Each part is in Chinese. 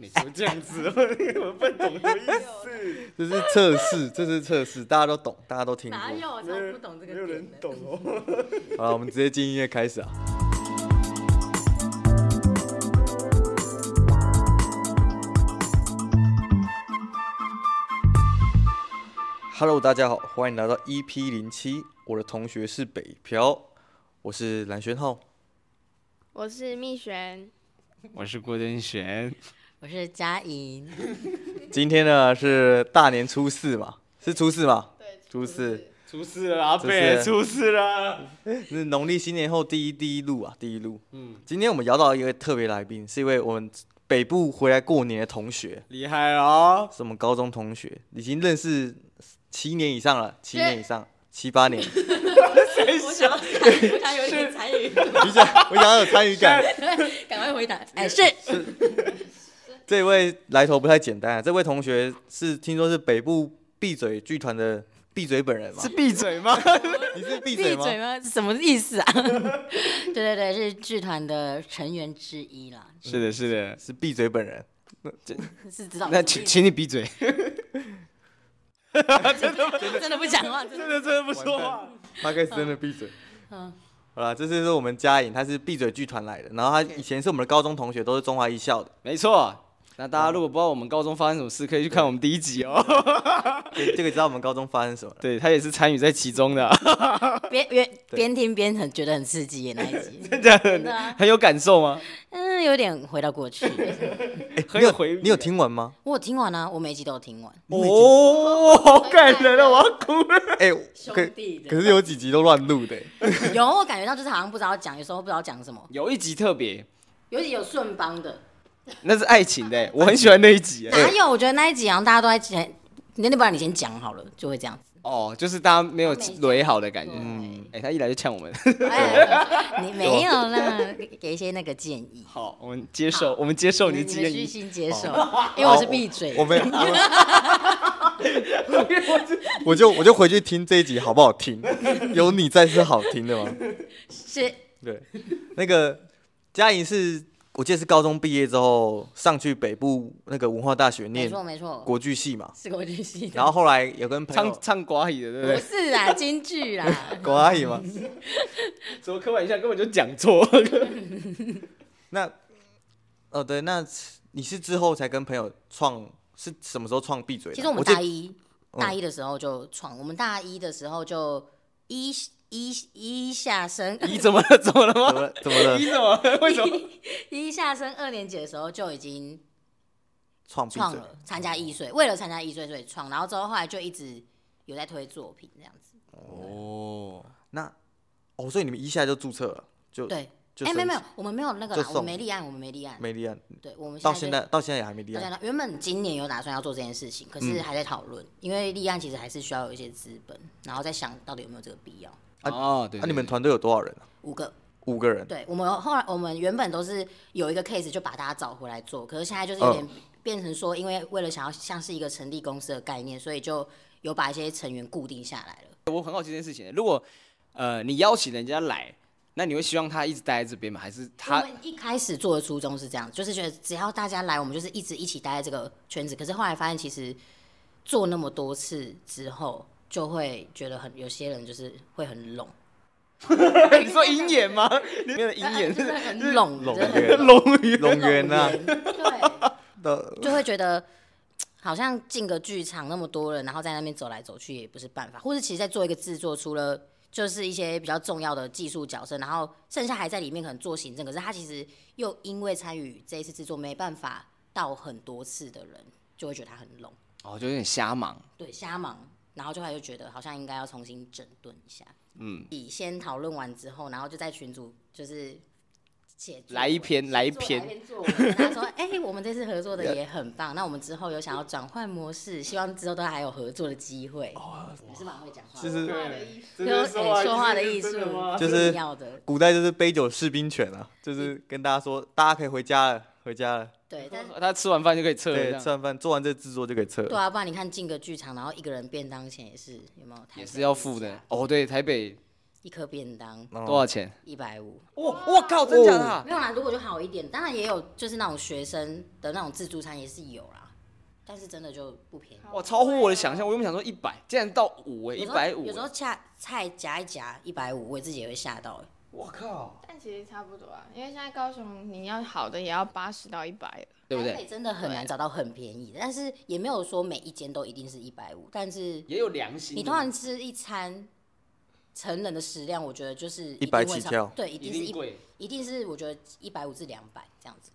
每次都这样子，我不懂的意思。这是测试，这是测试，大家都懂，大家都听过。哪有？我超不懂这个。没有人懂哦。好了，我们直接进音乐开始啊。Hello，大家好，欢迎来到 EP 零七。我的同学是北漂，我是蓝轩浩，我是蜜璇，我是郭登玄。我是佳莹，今天呢是大年初四嘛？是初四嘛？对，初四，初四了，阿北，出事了。是农历新年后第一第一路啊，第一路。嗯，今天我们邀到一位特别来宾，是一位我们北部回来过年的同学，厉害哦，是我们高中同学，已经认识七年以上了，七年以上，七八年。我想，我想有点参与，你想，我想要有参与感，赶快回答。哎，是。这位来头不太简单啊！这位同学是听说是北部闭嘴剧团的闭嘴本人吗？是闭嘴吗？你是闭嘴吗？闭嘴吗？什么意思啊？对对对，是剧团的成员之一啦。是的，是的，是闭嘴本人。是知道。那请请你闭嘴。真的真的不讲话，真的真的不说话。他开始真的闭嘴。嗯。好了，这是我们嘉颖，他是闭嘴剧团来的，然后他以前是我们的高中同学，都是中华艺校的。没错。那大家如果不知道我们高中发生什么事，可以去看我们第一集哦。对，这个知道我们高中发生什么。对，他也是参与在其中的。边边边听边很觉得很刺激耶，那一集。真的？真的。很有感受吗？嗯，有点回到过去。哎，很有回，你有听完吗？我有听完啊，我每一集都有听完。哦，好感人啊，我要哭了。哎，可可是有几集都乱录的。有，我感觉到就是好像不知道讲，有时候不知道讲什么。有一集特别，有一集有顺邦的。那是爱情的，我很喜欢那一集。哪有？我觉得那一集好像大家都在讲，那要不然你先讲好了，就会这样子。哦，就是大家没有垒好的感觉。嗯，哎，他一来就呛我们。你没有啦，给一些那个建议。好，我们接受，我们接受你的建议。虚心接受，因为我是闭嘴。我没有，我 就我就回去听这一集好不好听？有你在是好听的吗？是。对，那个嘉颖是。我记得是高中毕业之后上去北部那个文化大学念，没错没错，国剧系嘛，是国剧系。然后后来有跟朋友唱唱国语的，对不对？不是啊，京剧啦，国语嘛。怎么开玩笑，根本就讲错。那，哦对，那你是之后才跟朋友创，是什么时候创闭嘴？其实我们大一大一的时候就创，我们大一的时候就一。一一下升，一怎么了？怎么了吗？怎么了？怎么了？一怎么？为什么？一下升二年级的时候就已经创创了，参加艺穗，为了参加艺穗所以创，然后之后后来就一直有在推作品这样子。哦，那哦，所以你们一下就注册了，就对，哎，没有没有，我们没有那个，我们没立案，我们没立案，没立案。对，我们到现在到现在也还没立案。原本今年有打算要做这件事情，可是还在讨论，因为立案其实还是需要有一些资本，然后再想到底有没有这个必要。啊，对，那你们团队有多少人啊？五个，五个人。对，我们后来我们原本都是有一个 case 就把大家找回来做，可是现在就是有点变成说，因为为了想要像是一个成立公司的概念，所以就有把一些成员固定下来了。我很好奇这件事情，如果呃你邀请人家来，那你会希望他一直待在这边吗？还是他？我们一开始做的初衷是这样，就是觉得只要大家来，我们就是一直一起待在这个圈子。可是后来发现，其实做那么多次之后，就会觉得很有些人就是会很拢。你说鹰眼吗？里面的鹰眼是很拢，龙圆，龙圆，龙圆啊！对，就会觉得好像进个剧场那么多人，然后在那边走来走去也不是办法。或者其实，在做一个制作，除了就是一些比较重要的技术角色，然后剩下还在里面可能做行政。可是他其实又因为参与这一次制作，没办法到很多次的人，就会觉得他很拢。哦，就有点瞎忙。对，瞎忙，然后就还就觉得好像应该要重新整顿一下。嗯，以先讨论完之后，然后就在群组就是写来一篇，来一篇，他说：“哎、欸，我们这次合作的 也很棒，那我们之后有想要转换模式，希望之后都还有合作的机会。”哦，你是蛮会讲话，就是有说话的艺术，就是要的。古代就是杯酒释兵权啊，就是跟大家说，大家可以回家了，回家了。对，但他吃完饭就可以撤。对，吃完饭做完这制作就可以撤。对啊，不然你看进个剧场，然后一个人便当钱也是有没有？也是要付的。哦，对，台北一颗便当多少钱？一百五。哇，我靠，真假的？没有啦，如果就好一点，当然也有，就是那种学生的那种自助餐也是有啦，但是真的就不便宜。哇，超乎我的想象，我原本想说一百，竟然到五哎，一百五。有时候恰菜夹一夹一百五，我自己也会吓到哎。我靠！但其实差不多啊，因为现在高雄你要好的也要八十到一百，对不对？真的很难找到很便宜的，但是也没有说每一间都一定是一百五，但是也有良心。你通常吃一餐成人的食量，我觉得就是一百起跳，对，一定是一一定是我觉得一百五至两百这样子。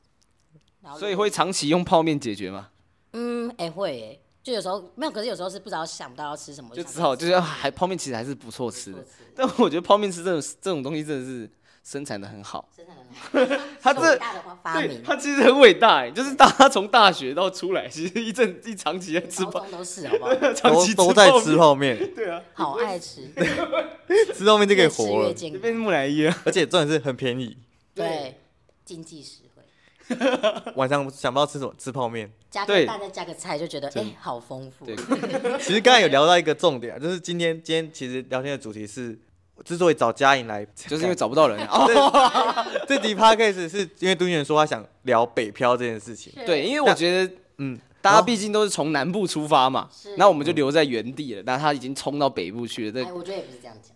所以会长期用泡面解决吗？嗯，哎、欸、会哎，就有时候没有，可是有时候是不知道想不到要吃什么，就只好就是还泡面其实还是不错吃的。但我觉得泡面吃这种这种东西真的是生产的很好，生产的很好。他这对他其实很伟大哎，就是当他从大学到出来，其实一阵一长期在吃泡面，都是好不好？长期都在吃泡面，对啊，好爱吃，吃泡面就可以活了，就变木乃伊了，而且重点是很便宜，对，经济实惠。晚上想不到吃什么，吃泡面，加个蛋再加个菜，就觉得哎，好丰富。其实刚才有聊到一个重点啊，就是今天今天其实聊天的主题是，之所以找佳颖来，就是因为找不到人。这集 podcast 是因为敦元说他想聊北漂这件事情。对，因为我觉得，嗯，大家毕竟都是从南部出发嘛，那我们就留在原地了。那他已经冲到北部去了。对，我觉得也不是这样讲。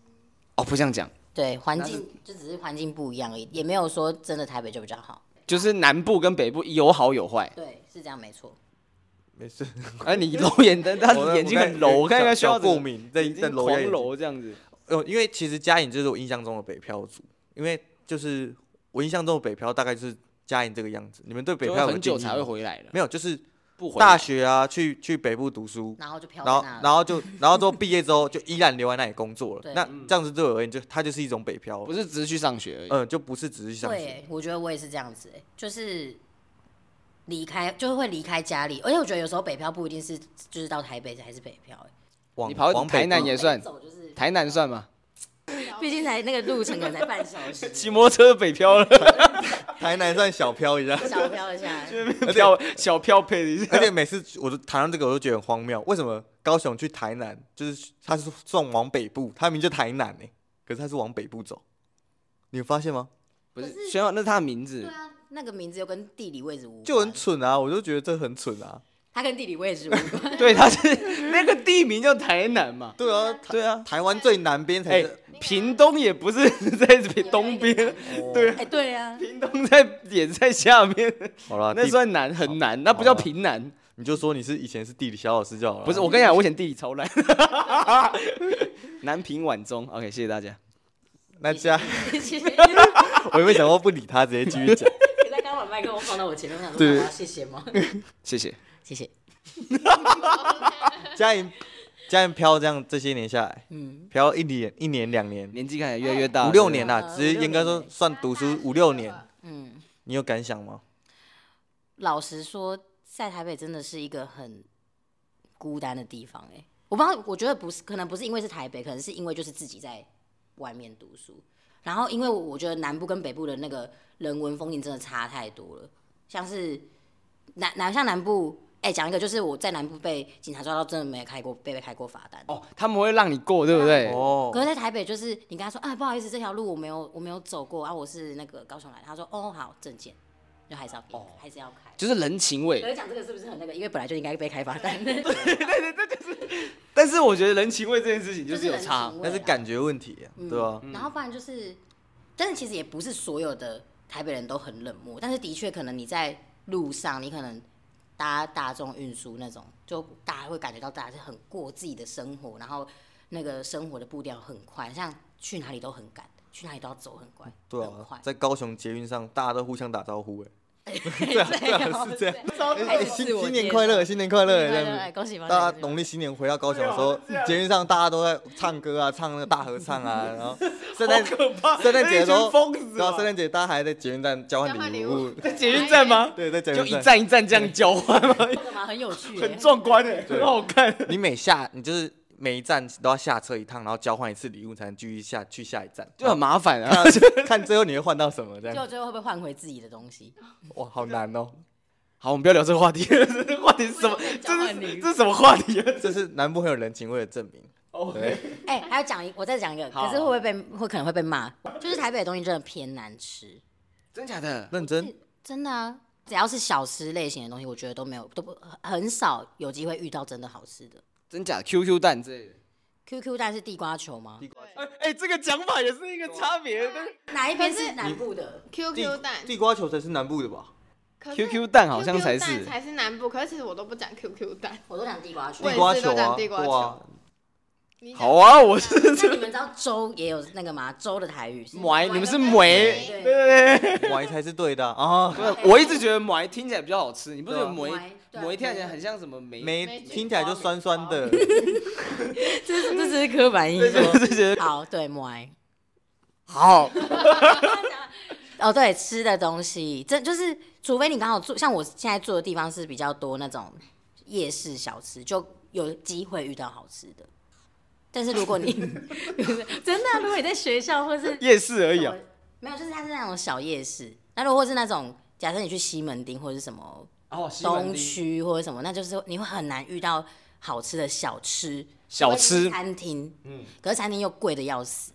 哦，不这样讲。对，环境就只是环境不一样而已，也没有说真的台北就比较好。就是南部跟北部有好有坏，对，是这样没错。没事，哎，你揉眼的，他眼睛很揉，我看应该需要过敏，在在揉眼揉这样子。哦，因为其实佳颖就是我印象中的北漂族，因为就是我印象中的北漂大概就是佳颖这个样子。你们对北漂很久才会回来的？没有，就是大学啊，去去北部读书，然后就漂，然后然后就 然后之后毕业之后就依然留在那里工作了。那这样子对我而言，就他就是一种北漂，不是只是去上学而已。嗯，就不是只是去上学。对，我觉得我也是这样子，就是离开，就是会离开家里。而且我觉得有时候北漂不一定是就是到台北还是北漂，你跑台南也算，台南算吗？毕竟才那个路程可能才半小时，骑摩托车北漂了。台南算小漂一下，小漂一下，漂小漂配一下。而且每次我都谈到这个，我都觉得很荒谬。为什么高雄去台南，就是他是算往北部，他名叫台南呢？可是他是往北部走，你有发现吗？不是，宣浩，那是他的名字。对啊，那个名字又跟地理位置无关，就很蠢啊！我就觉得这很蠢啊。它跟地理位置无关，对，它是那个地名叫台南嘛。对啊，对啊，台湾最南边才是。屏东也不是在东边，对，哎，对啊，屏东在也在下面。好了，那算南，很南，那不叫平南。你就说你是以前是地理小老师就好了。不是，我跟你讲，我以前地理超烂。南平晚中，OK，谢谢大家。那家，我也没想过不理他，直接继续讲。你在刚把麦克风放到我前面，我想说我要谢谢吗？谢谢。谢谢，嘉颖，嘉颖飘这样这些年下来，嗯，漂一年一年两年，年纪看起来越来越大，五六年啦，其实应该说算读书五六年，嗯，你有感想吗？老实说，在台北真的是一个很孤单的地方，哎，我不知道，我觉得不是，可能不是因为是台北，可能是因为就是自己在外面读书，然后因为我觉得南部跟北部的那个人文风景真的差太多了，像是南南像南部。哎，讲一个，就是我在南部被警察抓到，真的没开过，被被开过罚单。哦，他们会让你过，对不对？哦。可是在台北，就是你跟他说，啊，不好意思，这条路我没有，我没有走过啊，我是那个高雄来的。他说，哦，好，证件，就还是要给，哦、还是要开。就是人情味。可是讲这个是不是很那个？因为本来就应该被开罚单。对 对对，这就是。但是我觉得人情味这件事情就是有差，那是感觉问题，对吧？然后不然就是，但是其实也不是所有的台北人都很冷漠，但是的确可能你在路上，你可能。搭大众运输那种，就大家会感觉到大家是很过自己的生活，然后那个生活的步调很快，像去哪里都很赶，去哪里都要走很快。对啊，在高雄捷运上，大家都互相打招呼，哎。对啊，对啊，是这样。新新年快乐，新年快乐，这样恭喜大家农历新年回到高雄的时候，捷运上大家都在唱歌啊，唱那个大合唱啊，然后圣诞圣诞节的时候，然后圣诞节大家还在捷运站交换礼物，在捷运站吗？对，在捷运站就一站一站这样交换吗？很有趣，很壮观诶，很好看。你每下你就是。每一站都要下车一趟，然后交换一次礼物，才能继续下去下一站，就很麻烦啊。看最后你会换到什么这样？最后最后会不会换回自己的东西？哇，好难哦。好，我们不要聊这个话题。这个话题是什么？这是这是什么话题？这是南部很有人情味的证明。对，哎，还要讲一，我再讲一个，可是会不会被会可能会被骂？就是台北的东西真的偏难吃，真假的？认真？真的啊，只要是小吃类型的东西，我觉得都没有都不很少有机会遇到真的好吃的。真假？QQ 蛋之类的？QQ 蛋是地瓜球吗？地瓜球。哎，这个讲法也是一个差别。哪一边是南部的？QQ 蛋？地瓜球才是南部的吧？QQ 蛋好像才是才是南部，可是其实我都不讲 QQ 蛋，我都讲地瓜球。地瓜球啊，地瓜球。好啊，我是。那你们知道粥也有那个吗？粥的台语是。麦，你们是梅。对对对。麦 才是对的啊！我一直觉得梅听起来比较好吃，你不觉得梅梅听起来很像什么梅？梅听起来就酸酸的。这是这是刻板印象。好，对梅。好。哦，对，吃的东西，这就是除非你刚好住，像我现在住的地方是比较多那种夜市小吃，就有机会遇到好吃的。但是如果你 真的、啊，如果你在学校或是夜市而已啊，没有，就是它是那种小夜市。那如果是那种，假设你去西门町或者是什么东区或者什么，那就是你会很难遇到好吃的小吃小吃餐厅。嗯，可是餐厅又贵的要死。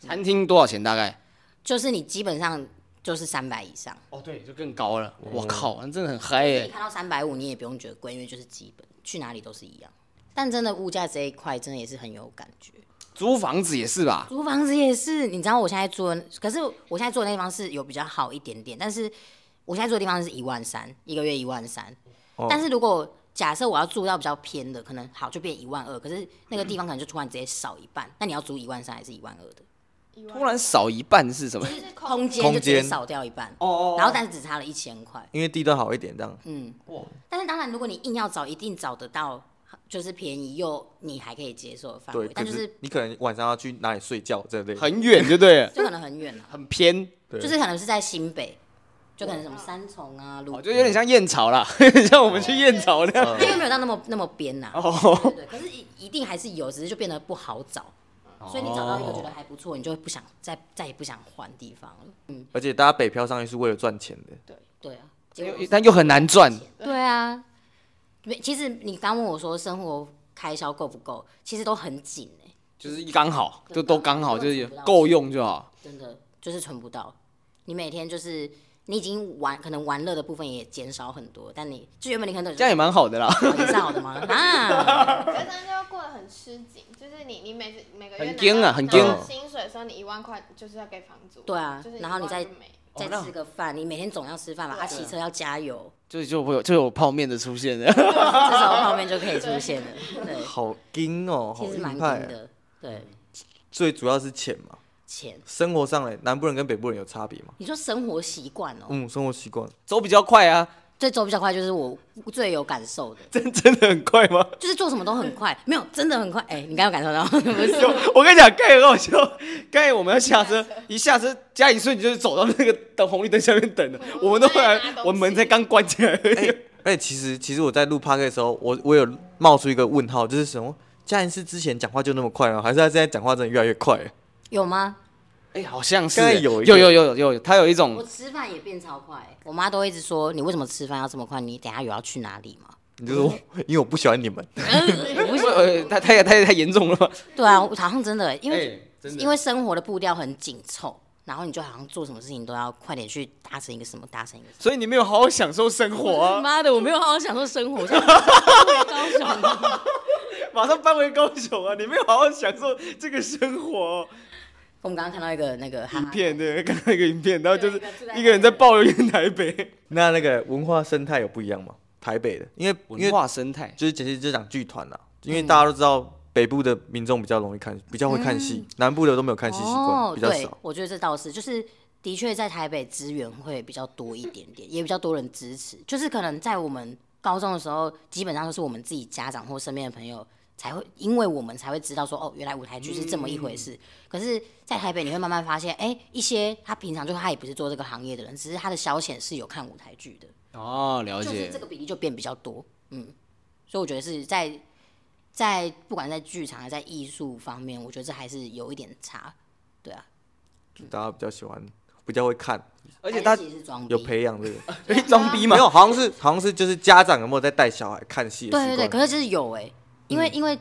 餐厅多少钱？大概？就是你基本上就是三百以上哦，对，就更高了。我靠，那真的很嗨耶！你看到三百五，你也不用觉得贵，因为就是基本，去哪里都是一样。但真的物价这一块，真的也是很有感觉。租房子也是吧？租房子也是，你知道我现在住的，可是我现在住的那地方是有比较好一点点，但是我现在住的地方是一万三，一个月一万三。但是如果假设我要住到比较偏的，可能好就变一万二，可是那个地方可能就突然直接少一半，那你要租一万三还是一万二的？突然少一半是什么？就是空间就直接少掉一半哦，然后但是只差了一千块，因为地段好一点这样。嗯，哇！但是当然，如果你硬要找，一定找得到，就是便宜又你还可以接受的范围。对，但就是你可能晚上要去哪里睡觉这类，很远，对不对？就可能很远了，很偏，就是可能是在新北，就可能什么三重啊，路，就有点像燕巢啦，有 点像我们去燕巢那样，因为没有到那么那么边呐。哦，对，可是一一定还是有，只是就变得不好找。所以你找到一个觉得还不错，你就会不想再再也不想换地方了。嗯，而且大家北漂上去是为了赚钱的。对对啊，但又很难赚。对啊，其实你刚问我说生活开销够不够，其实都很紧哎，就是刚好，就都刚好，就是够用就好。真的就是存不到，你每天就是。你已经玩，可能玩乐的部分也减少很多，但你就原本你可能这样也蛮好的啦，也是好的吗？啊，这样就要过得很吃紧，就是你你每次每个月很惊啊，很惊。薪水说你一万块就是要给房租，对啊，然后你再再吃个饭，你每天总要吃饭嘛，啊。骑车要加油，就就会有就有泡面的出现了，这时候泡面就可以出现了，对，好硬哦，其实蛮硬的，对，最主要是钱嘛。钱。生活上嘞，南部人跟北部人有差别吗？你说生活习惯哦，嗯，生活习惯。走比较快啊，对，走比较快就是我最有感受的。真 真的很快吗？就是做什么都很快，没有真的很快。哎，你刚刚有感受到？我跟你讲，刚才很好笑，刚才我们要下车，一下车加一瞬间就是走到那个等红绿灯下面等了，我们都后来，我门才刚关起来而已。哎，其实其实我在录 Podcast 的时候，我我有冒出一个问号，就是什么？嘉人是之前讲话就那么快吗？还是他现在讲话真的越来越快？有吗？哎，好像是有有有有有，他有一种。我吃饭也变超快，我妈都一直说，你为什么吃饭要这么快？你等下有要去哪里吗？你就说，因为我不喜欢你们。不是，他他也他也太严重了吗？对啊，好像真的，因为因为生活的步调很紧凑，然后你就好像做什么事情都要快点去达成一个什么，达成一个。所以你没有好好享受生活啊！妈的，我没有好好享受生活，搬回高雄，马上搬回高雄啊！你没有好好享受这个生活。我们刚刚看到一个那个影片，对，看到一个影片，然后就是一个人在抱怨台北。那那个文化生态有不一样吗？台北的，因为文化生态就是其实就讲剧团啦，因为大家都知道北部的民众比较容易看，比较会看戏，南部的都没有看戏习惯，比较少。我觉得这倒是，就是的确在台北资源会比较多一点点，也比较多人支持。就是可能在我们高中的时候，基本上都是我们自己家长或身边的朋友。才会，因为我们才会知道说，哦，原来舞台剧是这么一回事。嗯、可是，在台北你会慢慢发现，哎、欸，一些他平常就他也不是做这个行业的人，只是他的消遣是有看舞台剧的。哦，了解。就是这个比例就变比较多，嗯。所以我觉得是在在不管在剧场还是在艺术方面，我觉得这还是有一点差，对啊。就大家比较喜欢，比较会看，而且他有培养这个 装逼吗？没有，好像是好像是就是家长有没有在带小孩看戏？对对对，可是就是有哎、欸。因为因为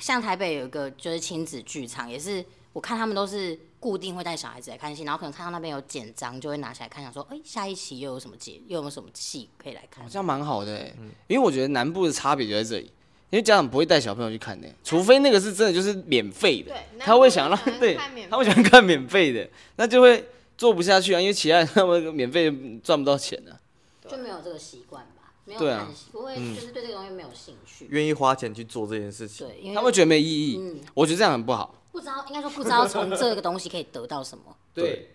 像台北有一个就是亲子剧场，也是我看他们都是固定会带小孩子来看戏，然后可能看到那边有简章，就会拿起来看，想说，哎、欸，下一期又有什么节，又有有什么戏可以来看？这样蛮好的、欸，嗯、因为我觉得南部的差别就在这里，因为家长不会带小朋友去看的、欸，除非那个是真的就是免费的，他会想让对，他会想看免费的，那就会做不下去啊，因为其他人 他们免费赚不到钱呢、啊，就没有这个习惯。对啊，不会就是对这个东西没有兴趣，愿意花钱去做这件事情。对，因为他们觉得没意义。嗯，我觉得这样很不好。不知道，应该说不知道从这个东西可以得到什么。对，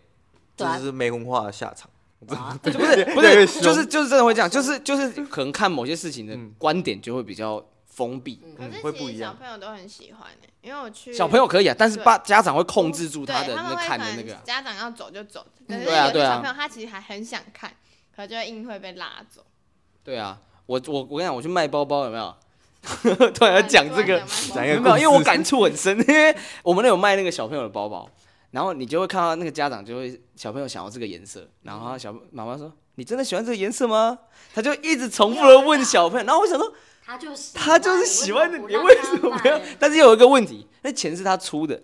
这就是没文化的下场。不 是 不是，就是就是真的会这样，就是就是可能看某些事情的观点就会比较封闭，嗯，会不一样。小朋友都很喜欢诶，因为我去小朋友可以啊，但是爸家长会控制住他的那看的那个。家长要走就走，可是有的小朋友他其实还很想看，可就会硬会被拉走。对啊，我我我跟你讲，我去卖包包有没有？突然要讲这个，讲一个没有，因为我感触很深，因为我们那有卖那个小朋友的包包，然后你就会看到那个家长就会小朋友想要这个颜色，然后小妈妈说：“你真的喜欢这个颜色吗？”他就一直重复的问小朋友，然后我想说，他就是他就是喜欢的，你为什么不要？但是有一个问题，那钱是他出的，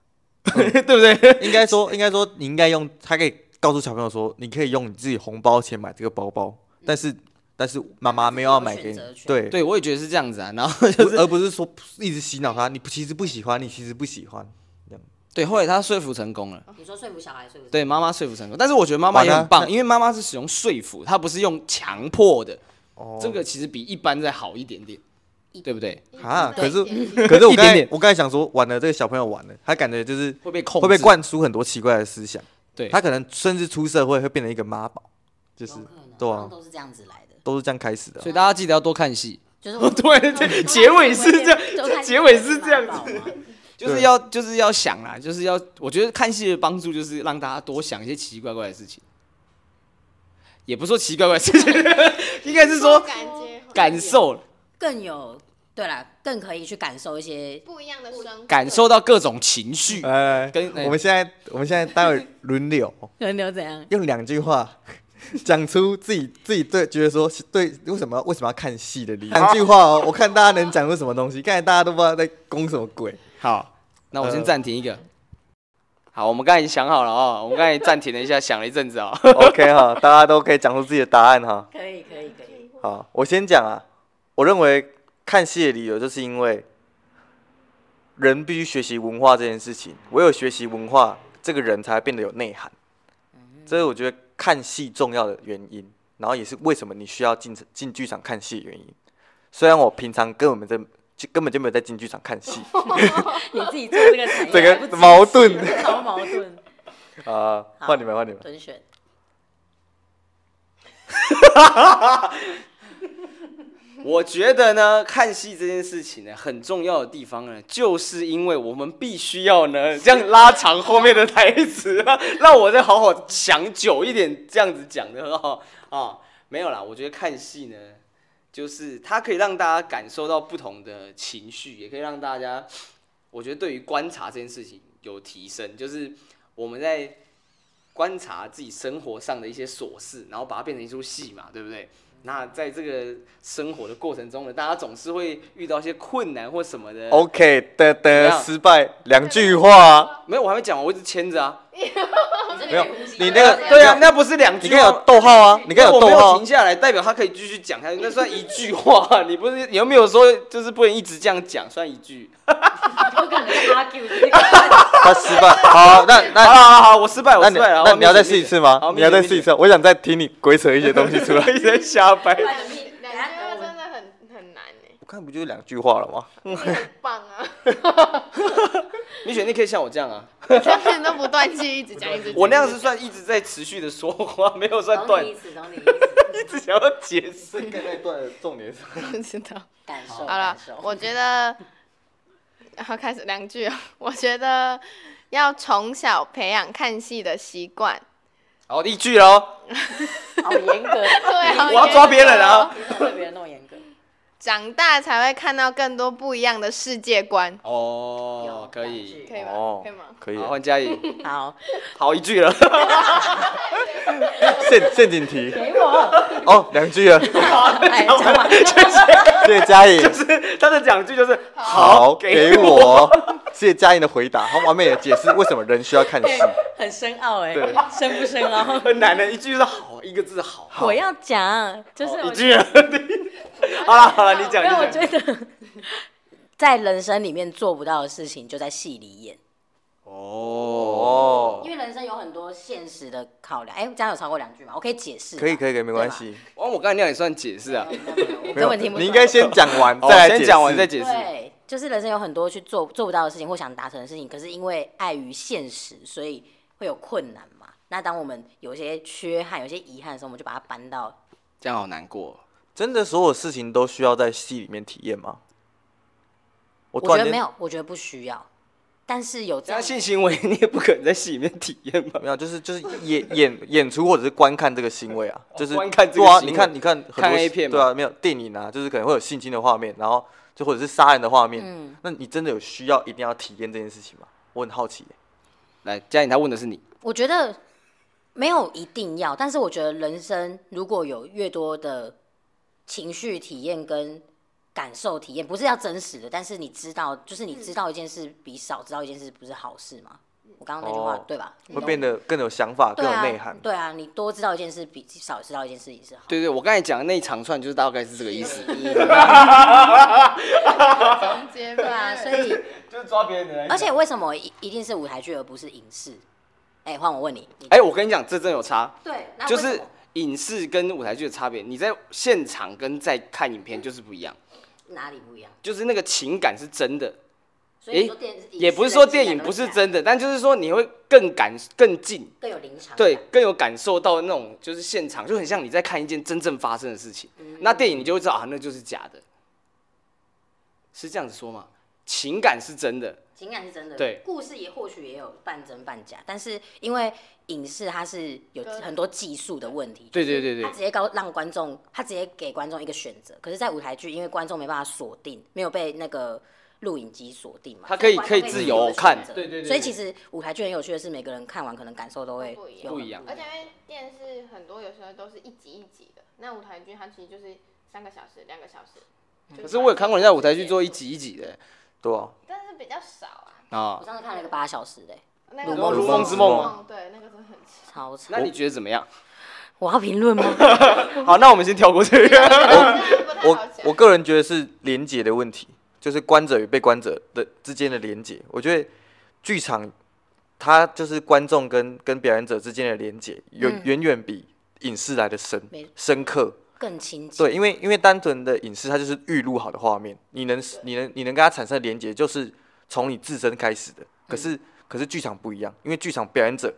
对不对？应该说，应该说，你应该用，他可以告诉小朋友说，你可以用你自己红包钱买这个包包，但是。但是妈妈没有要买给你，对对，我也觉得是这样子啊。然后就是，而不是说一直洗脑他，你其实不喜欢，你其实不喜欢这样。对，后来他说服成功了。你说说服小孩说服？对，妈妈说服成功。但是我觉得妈妈也很棒，因为妈妈是使用说服，她不是用强迫的。哦。这个其实比一般再好一点点，对不对？啊，可是可是我刚才 我刚才想说，完了这个小朋友完了，他感觉就是会被控，会被灌输很多奇怪的思想。对。他可能甚至出社会会变成一个妈宝，就是对啊，都是这样子来。都是这样开始的，所以大家记得要多看戏。就是对 对，结尾是这样，结尾是这样子，就是要就是要想啦，就是要我觉得看戏的帮助就是让大家多想一些奇奇怪怪的事情，也不说奇奇怪怪的事情，应该是说感受。更有对啦，更可以去感受一些不一样的生活，感受到各种情绪。呃，跟我们现在我们现在待会轮流。轮流怎样？用两句话。讲出自己自己对觉得说对为什么为什么要看戏的理由。两句话哦，我看大家能讲出什么东西。刚才大家都不知道在攻什么鬼。好，那我先暂停一个。好，我们刚才已经想好了哦，我们刚才暂停了一下，想了一阵子啊。OK 哈，大家都可以讲出自己的答案哈。可以可以可以。好，我先讲啊。我认为看戏的理由就是因为人必须学习文化这件事情，唯有学习文化，这个人才会变得有内涵。所以我觉得。看戏重要的原因，然后也是为什么你需要进进剧场看戏的原因。虽然我平常根本在就根本就没有在进剧场看戏。你自己做这个产业，这个矛盾，超矛盾。啊，换你们，换你们。准 选。我觉得呢，看戏这件事情呢，很重要的地方呢，就是因为我们必须要呢，这样拉长后面的台词，让我再好好想久一点，这样子讲的哦啊。没有啦，我觉得看戏呢，就是它可以让大家感受到不同的情绪，也可以让大家，我觉得对于观察这件事情有提升，就是我们在观察自己生活上的一些琐事，然后把它变成一出戏嘛，对不对？那在这个生活的过程中呢，大家总是会遇到一些困难或什么的。OK 的的失败两句话，没有，我还没讲完，我一直牵着啊。没有，你那个对啊，那不是两句，你可以有逗号啊，你可以有逗号。停下来，代表他可以继续讲下去，那算一句话。你不是你有没有说就是不能一直这样讲，算一句。他失败，好，那那好好好，我失败，我失败了。那你要再试一次吗？你要再试一次，我想再听你鬼扯一些东西出来。一直在瞎掰。两句话真的很很难哎。我看不就是两句话了吗？很棒啊！米雪，你可以像我这样啊，全篇都不断气，一直讲一直讲。我那样是算一直在持续的说话，没有算断。懂你意思，懂你意思。一直想要解释。应该那段的重点是？不知道。感受。好了，我觉得。然后开始两句，我觉得要从小培养看戏的习惯。好，第一句喽。好严格，对，我要抓别人啊！对别人那么严格。长大才会看到更多不一样的世界观。哦，可以，可以吧？哦可以吗？可以好，换嘉怡，好，好一句了。陷陷阱题给我，哦，两句了，哎，讲完，谢谢嘉颖。就是他的讲句就是好，给给我。谢谢嘉颖的回答，他完美的解释为什么人需要看戏。很深奥哎对，深不深奥？很难的一句是好，一个字好。我要讲，就是我一句。好了好了，你讲因为我。觉得在人生里面做不到的事情，就在戏里演。哦，因为人生有很多现实的考量。哎、这样有超过两句吗？我可以解释。可以可以可以，没关系。哦，我刚才那样也算解释啊。我没有根本听不懂。你应该先讲完，哦再来解释先讲完再解释。对，就是人生有很多去做做不到的事情或想达成的事情，可是因为碍于现实，所以会有困难嘛。那当我们有一些缺憾、有些遗憾的时候，我们就把它搬到这样好难过。真的所有事情都需要在戏里面体验吗？我觉得没有，我觉得不需要。但是有这样性行为 你也不可能在戏里面体验吧？没有，就是就是演演演出或者是观看这个行为啊，就是观看这个对啊，你看你看很多看 A 片对啊，没有电影啊，就是可能会有性侵的画面，然后就或者是杀人的画面，嗯那你真的有需要一定要体验这件事情吗？我很好奇耶。来，嘉颖他问的是你。我觉得没有一定要，但是我觉得人生如果有越多的情绪体验跟感受体验，不是要真实的，但是你知道，就是你知道一件事比少知道一件事不是好事吗？我刚刚那句话、哦对吧？会变得更有想法，更有内涵。对啊，你多知道一件事比少知道一件事也是好。对对，我刚才讲的那一长串就是大概是这个意思。总结对啊，所以 就是抓别人的而且为什么一一定是舞台剧而不是影视？哎、换我问你，你哎、我跟你讲，这真有差，对，就是影视跟舞台剧的差别。你在现场跟在看影片就是不一样，哪里不一样？就是那个情感是真的。所以说电视也不是说电影不是真的，但就是说你会更感更近，更有临场，对，更有感受到那种就是现场，就很像你在看一件真正发生的事情。那电影你就会知道啊，那就是假的，是这样子说吗？情感是真的，情感是真的，对。故事也或许也有半真半假，但是因为影视它是有很多技术的问题，对对对对。他直接告让观众，他直接给观众一个选择，可是，在舞台剧，因为观众没办法锁定，没有被那个录影机锁定嘛，他可以可以自由看选择。对对对所以其实舞台剧很有趣的是，每个人看完可能感受都会不一样。不一样。而且因为电视很多有时候都是一集一集的，那舞台剧它其实就是三个小时、两个小时。可是我有看过人家舞台剧做一集一集的对啊，但是比较少啊。啊我。上次看了一个八小时的，那个如梦如梦之梦吗对，那个真的很长。超长。那你觉得怎么样？我要评论吗？好，那我们先跳过这个。我我我个人觉得是连结的问题，就是观者与被观者的之间的连结。我觉得剧场它就是观众跟跟表演者之间的连结，远嗯远远比影视来的深没深刻。更亲近。对，因为因为单纯的影视，它就是预录好的画面，你能你能你能跟它产生的连接，就是从你自身开始的。可是、可是剧场不一样，因为剧场表演者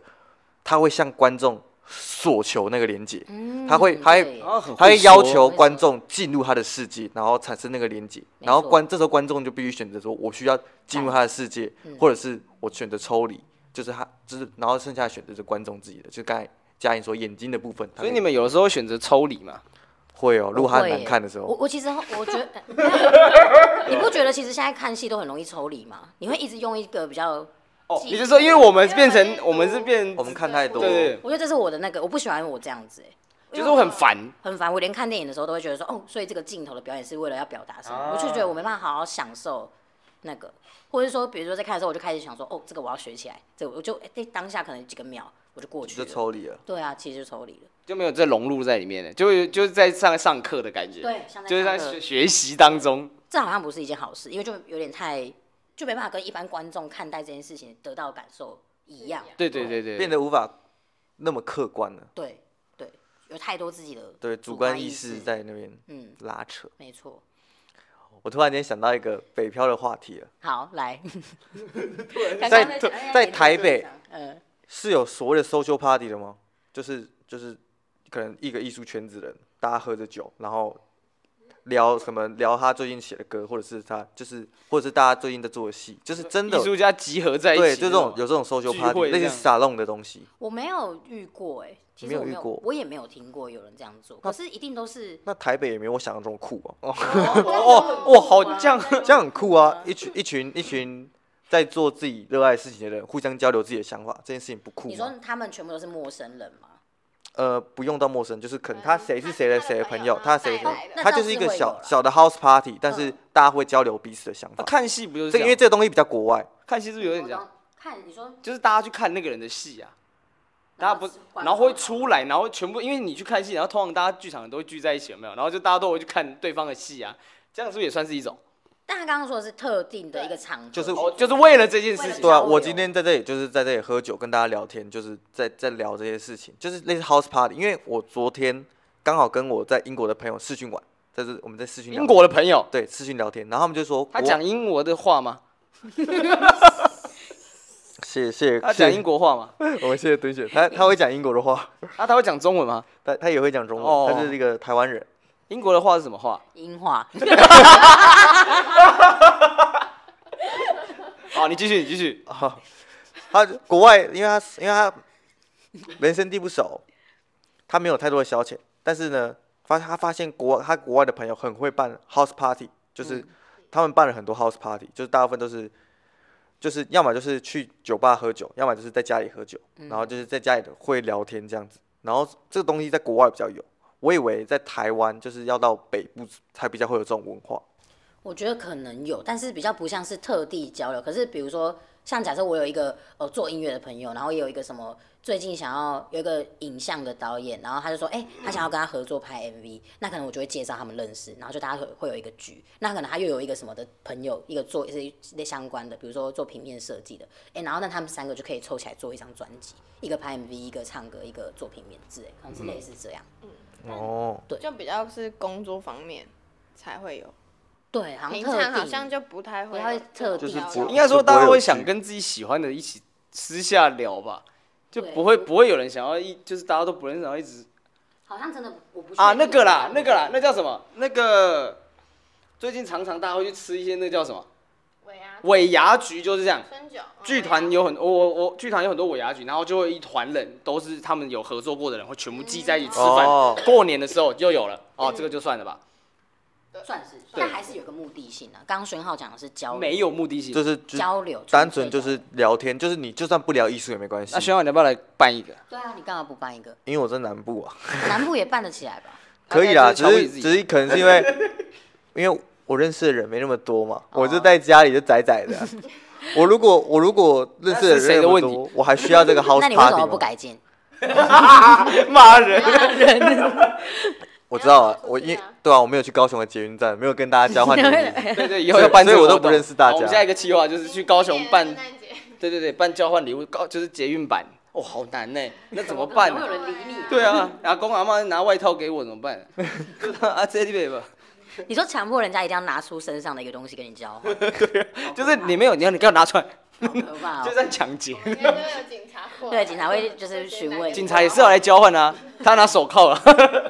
他会向观众索求那个连接，嗯他会他会他会要求观众进入他的世界，然后产生那个连接，然后观这时候观众就必须选择说，我需要进入他的世界，嗯。或者是我选择抽离，就是他就是然后剩下的选择是观众自己的，就刚才嘉颖说眼睛的部分，所以你们有的时候选择抽离嘛？会哦，如果他很难看的时候，我我其实我觉得，你不觉得其实现在看戏都很容易抽离吗？你会一直用一个比较，哦，你是说因为我们变成我们是变我，们看太多，对对，我觉得这是我的那个，我不喜欢我这样子、欸，就是我很烦。很烦。我连看电影的时候都会觉得说，哦，所以这个镜头的表演是为了要表达什么，啊我就觉得我没办法好好享受那个，或者是说，比如说在看的时候，我就开始想说，哦，这个我要学起来，这个我就哎、当下可能几个秒我就过去就了。抽离了。对啊，其实就抽离了。就没有再融入在里面了，就就是在上上课的感觉，对，像就是在上课学学习当中。这好像不是一件好事，因为就有点太，就没办法跟一般观众看待这件事情得到的感受一样。对对对对，变得无法那么客观了，对对，有太多自己的对，主观意识在那边嗯，拉扯。没错。我突然间想到一个北漂的话题了，好，来，在在台北，嗯，是有所谓的 social party 的吗？就是就是可能一个艺术圈子的人，大家喝着酒，然后聊什么聊他最近写的歌，或者是他就是或者是大家最近在做的戏，就是真的艺术家集合在一起，对，就这种有这种 social party 类似沙龙的东西。我没有遇过哎、欸，其实我没有，遇过，我也没有听过有人这样做。可是一定都是那台北也没有我想象中酷哦、啊。哦 哦，好这样这样很酷啊！一群一群一群在做自己热爱的事情的人，互相交流自己的想法，这件事情不酷？你说他们全部都是陌生人吗？呃，不用到陌生，就是可能他谁是谁的谁的朋友，他谁谁，他他就是一个小小的 house party，但是大家会交流彼此的想法。看戏不就是？这因为这个东西比较国外，看戏是不是有点这样？看你说，就是大家去看那个人的戏啊，大家不，然后会出来，然后全部因为你去看戏，然后通常大家剧场都会聚在一起，有没有？然后就大家都会去看对方的戏啊，这样是不是也算是一种？但他刚刚说的是特定的一个场合，就是就是为了这件事情。对啊，我今天在这里就是在这里喝酒，跟大家聊天，就是在在聊这些事情，就是类似 house party。因为我昨天刚好跟我在英国的朋友视讯玩，在这我们在视讯。英国的朋友对视讯聊天，然后他们就说他讲英国的话吗？谢 谢。他讲英国话吗？我们谢谢敦雪，他他会讲英国的话。啊，他会讲中文吗？他他也会讲中文，他是一个台湾人。英国的话是什么话？英话。好，你继续，你继续。啊，他国外，因为他因为他人生地不熟，他没有太多的消遣。但是呢，发他发现国他国外的朋友很会办 house party，就是他们办了很多 house party，就是大部分都是就是要么就是去酒吧喝酒，要么就是在家里喝酒，然后就是在家里会聊天这样子。然后这个东西在国外比较有。我以为在台湾就是要到北部才比较会有这种文化。我觉得可能有，但是比较不像是特地交流。可是比如说，像假设我有一个呃做音乐的朋友，然后也有一个什么最近想要有一个影像的导演，然后他就说，哎、欸，他想要跟他合作拍 MV，那可能我就会介绍他们认识，然后就大家会会有一个局。那可能他又有一个什么的朋友，一个做一些相关的，比如说做平面设计的，哎、欸，然后那他们三个就可以凑起来做一张专辑，一个拍 MV，一个唱歌，一个做平面之类，可能是类似这样。嗯。哦，对，就比较是工作方面才会有，对，平常好像就不太会，不太会特地，应该说大家会想跟自己喜欢的一起私下聊吧，就不会不会有人想要一，就是大家都不认识，然后一直，好像真的我不啊那个啦那个啦，那叫什么？那个最近常常大家会去吃一些那叫什么？尾牙局就是这样，剧团有很我我我剧团有很多尾牙局，然后就会一团人都是他们有合作过的人，会全部聚在一起吃饭。哦、过年的时候就有了，哦，这个就算了吧，算是，但还是有个目的性啊。刚刚孙浩讲的是交流，没有目的性，就是交流，单纯就是聊天，就是你就算不聊艺术也没关系。那宣浩你要不要来办一个？对啊，你干嘛不办一个？因为我在南部啊，南部也办得起来吧？可以啦，只是只是可能是因为 因为。我认识的人没那么多嘛，我就在家里就宅宅的。我如果我如果认识的人那么多，我还需要这个 house party？那你为什么不改进？骂人！人我知道啊，我因对啊，我没有去高雄的捷运站，没有跟大家交换礼物。对对，以后要办，所以我都不认识大家。我们下一个计划就是去高雄办，对对对，办交换礼物，高就是捷运版。哦，好难呢，那怎么办？没有人理你。对啊，阿公阿妈拿外套给我怎么办？啊，这里边吧。你说强迫人家一定要拿出身上的一个东西跟你交换，对，啊就是你没有，你要你给我拿出来，可怕，就在抢劫。警察对，警察会就是询问。警察也是要来交换啊，他拿手铐啊，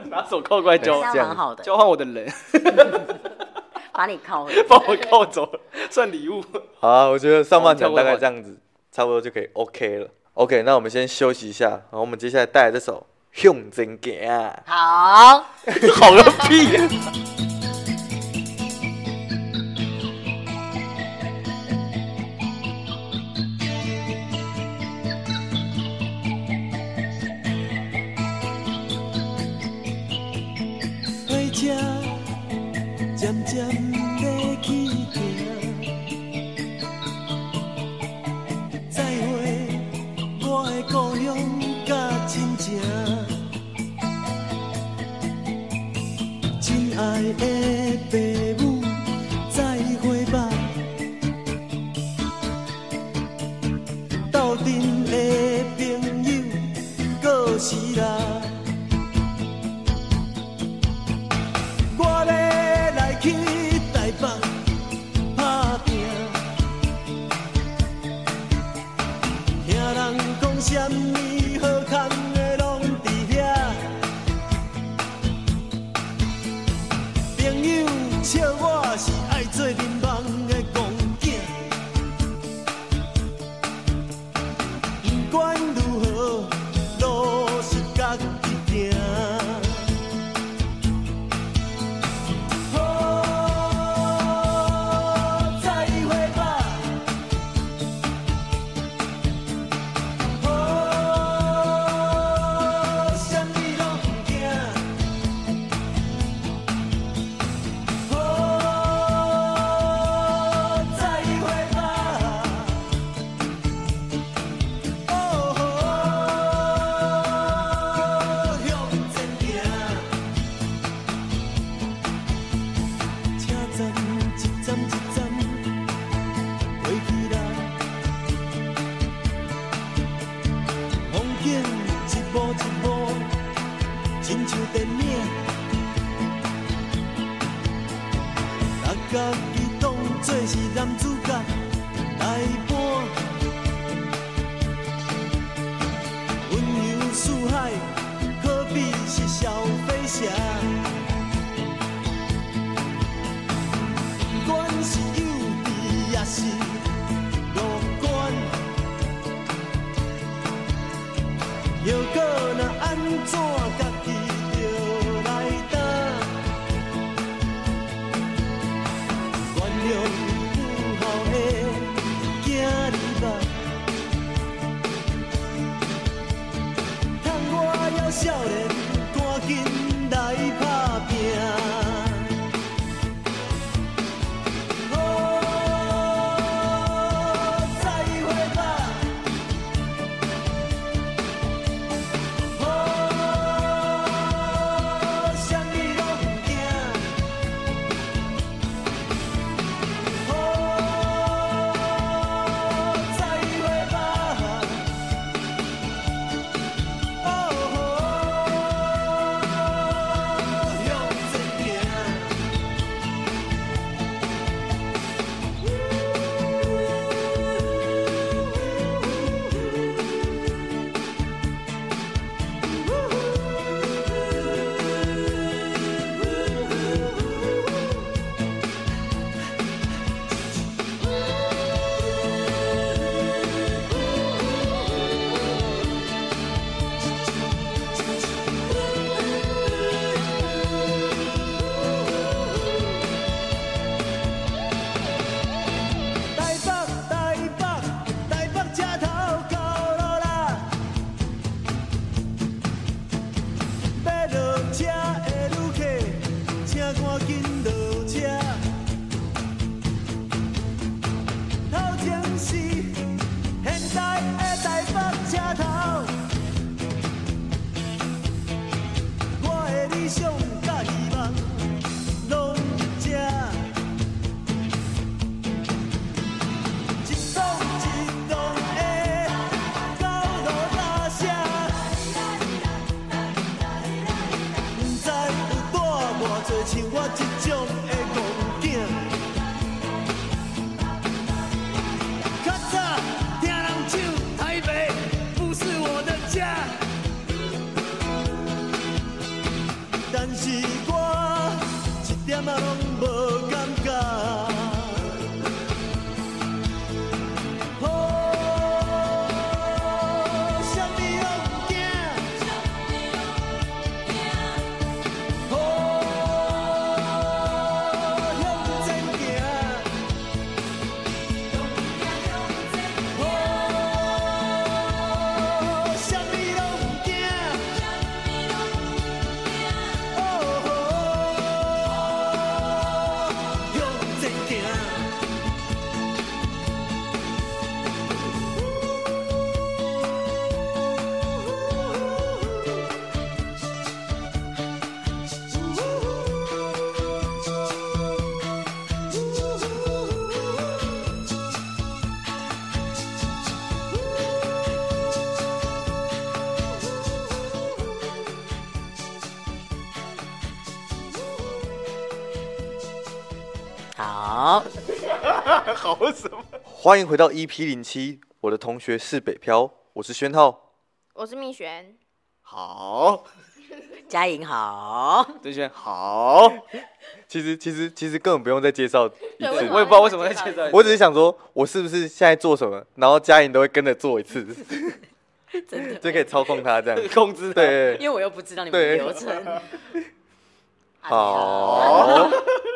拿手铐过来交换，这样蛮好的，交换我的人，把你铐回，把我铐走，算礼物。好啊，我觉得上半场大概这样子，差不多就可以 OK 了。OK，那我们先休息一下，然后我们接下来带来这首《向前行》。好，好个屁。朋少欢迎回到 EP 零七，我的同学是北漂，我是宣浩，我是蜜璇，好，嘉颖好，对萱好。其实其实其实根本不用再介绍一次，我也不知道为什么在介绍。我只是想说，我是不是现在做什么，然后嘉颖都会跟着做一次，真的。就可以操控他这样，控制对，因为我又不知道你们的流程。好，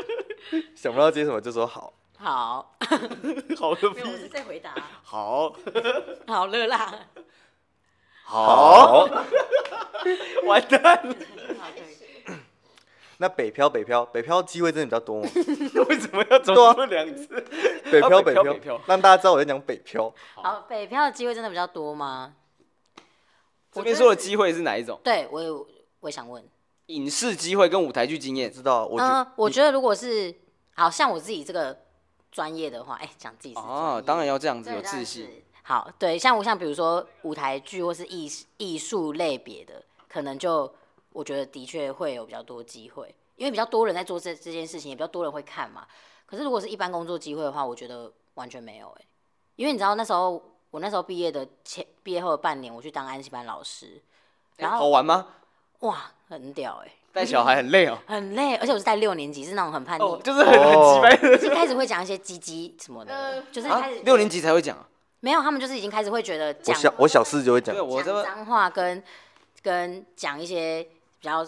想不到接什么就说好。好，好个屁！我是在回答。好，好热辣。好，完蛋了。那北漂，北漂，北漂机会真的比较多吗？为什么要重复两次？北漂，北漂，让大家知道我在讲北漂。好，北漂的机会真的比较多吗？这边说的机会是哪一种？对我也，我想问。影视机会跟舞台剧经验，知道？我嗯，我觉得如果是，好像我自己这个。专业的话，哎、欸，讲自己是哦，当然要这样子有自信。好，对，像我像比如说舞台剧或是艺艺术类别的，可能就我觉得的确会有比较多机会，因为比较多人在做这这件事情，也比较多人会看嘛。可是如果是一般工作机会的话，我觉得完全没有哎、欸，因为你知道那时候我那时候毕业的前毕业后的半年，我去当安亲班老师，然后好玩吗？哇，很屌哎、欸，带小孩很累哦，很累，而且我是带六年级，是那种很叛逆，哦，就是很很奇怪的。一开始会讲一些鸡鸡什么的，呃就是啊开始，六年级才会讲啊。没有，他们就是已经开始会觉得我小我小四就会对，讲，我这么讲脏话跟跟讲一些比较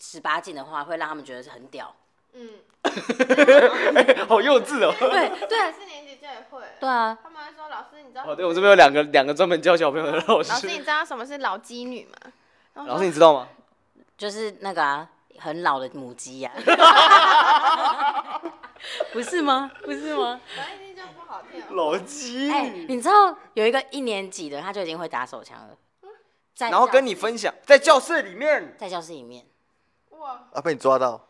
十八禁的话，会让他们觉得是很屌。嗯，好幼稚哦。对对四年级就也会。对啊，他们会说老师，你知道？哦，对，我这边有两个两个专门教小朋友的老师老师，你。知道什么是老鸡女吗？然后老说师你知道吗？就是那个啊，很老的母鸡呀、不是吗？不是吗？反正就不好听。老鸡。哎、你知道有一个一年级的，他就已经会打手枪了，在然后跟你分享，在教室里面，在教室里面，哇，啊，被你抓到，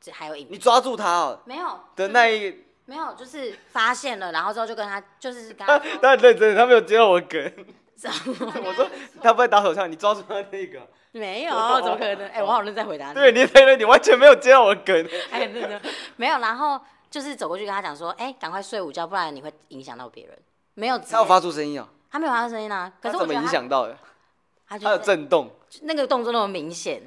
这还有影你抓住他哦。没有的那一，没有，就是发现了，然后之后就跟他就是刚他 说他很认真，他没有接到我梗。我说他不会打手枪，你抓住他那个。没有，怎么可能？哎、我好像在回答你。对，你对对，你完全没有接到我的梗。哎，真的，没有，然后就是走过去跟他讲说，哎、赶快睡午觉，不然你会影响到别人。没有，他有发出声音哦，他没有发出声音啊。可是我怎么影响到的？他就他有震动，那个动作那么明显，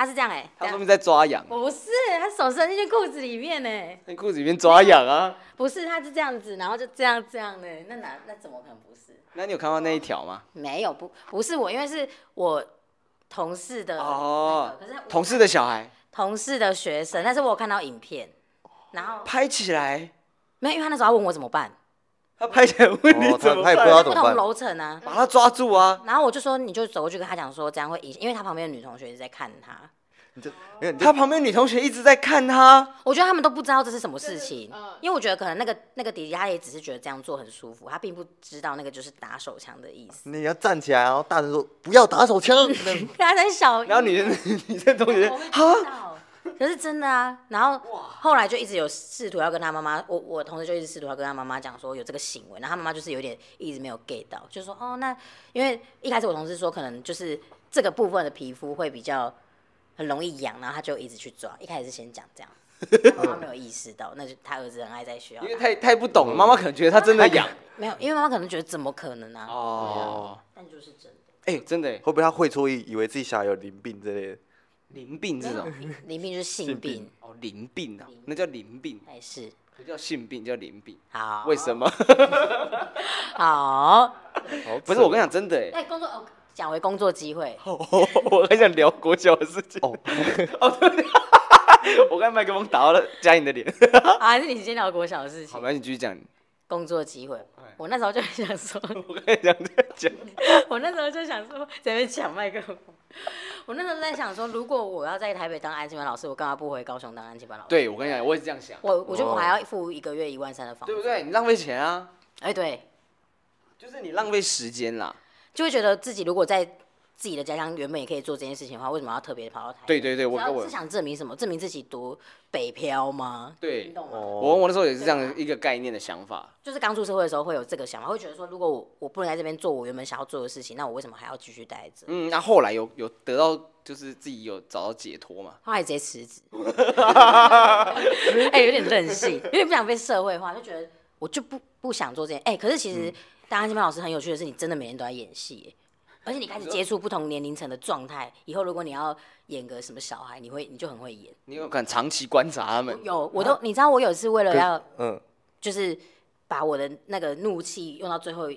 他是这样哎、他说明在抓痒，不是，他手伸进去裤子里面呢，在裤子里面抓痒啊。不是，他是这样子，然后就这样这样的，那哪那怎么可能不是？那你有看到那一条吗？没有，不不是我，因为是我同事的哦那个可是我同事的小孩。同事的学生，但是我有看到影片，然后拍起来，没有，因为他那时候要问我怎么办，他拍起来问你怎么他也不知道办，不同怎么办楼层啊。把他抓住啊！然后我就说，你就走过去跟他讲说，这样会影响，因为他旁边的女同学一直在看他。你就没有你就他旁边女同学一直在看他，我觉得他们都不知道这是什么事情，嗯因为我觉得可能那个那个弟弟他也只是觉得这样做很舒服，他并不知道那个就是打手枪的意思。你要站起来，然后大声说不要打手枪。他在小，然后女女生同学我会知道，可是真的啊。然后后来就一直有试图要跟他妈妈，我我同事就一直试图要跟他妈妈讲说有这个行为，然后他妈妈就是有点一直没有 get 到，就说哦那因为一开始我同事说可能就是这个部分的皮肤会比较很容易痒，然后他就一直去抓，一开始是先讲这样，他妈妈没有意识到，那就他儿子很爱在学校，因为太太不懂了，妈妈可能觉得他真的痒没有，因为妈妈可能觉得怎么可能啊，哦。但就是真的。哎，真的耶会不会他会错意，以为自己小孩有淋病之类的？淋病这种淋病就是性性病病，哦，淋病啊，那叫淋病，还是不叫性病，叫淋病。好，为什么？好？好不是我跟你讲，真的哎，哎，工作哦，讲回工作机会，我很想聊国小的事情。哦，哦，对，我刚才麦克风打到了嘉颖的脸。啊，还是你先聊国小的事，情，好，那，你继续讲。工作机会。我那时候就想说，我跟你讲在讲，我那时候就想说，在那边抢麦克风。我那时候在想说，如果我要在台北当安亲班老师，我干嘛不回高雄当安亲班老师？对我跟你讲，我也是这样想，我我觉得我还要付一个月一万三的房租，对不对？你浪费钱啊，哎，对，就是你浪费时间啦。就会觉得自己如果在自己的家乡原本也可以做这件事情的话，为什么要特别跑到台北？对对对，我我是想证明什么？证明自己多北漂吗？你对，懂吗？我我那时候也是这样一个概念的想法。就是刚出社会的时候会有这个想法，会觉得说，如果我我不能在这边做我原本想要做的事情，那我为什么还要继续待着？嗯，那后来有有得到，就是自己有找到解脱嘛？后来直接辞职，哎、有点任性，有点不想被社会化，就觉得我就不不想做这件。哎、可是其实当安亲班老师很有趣的是，你真的每天都在演戏，哎而且你开始接触不同年龄层的状态，以后如果你要演个什么小孩，你会你就很会演。你有敢长期观察他们？有，我都你知道，我有一次为了要嗯，就是把我的那个怒气用到最后，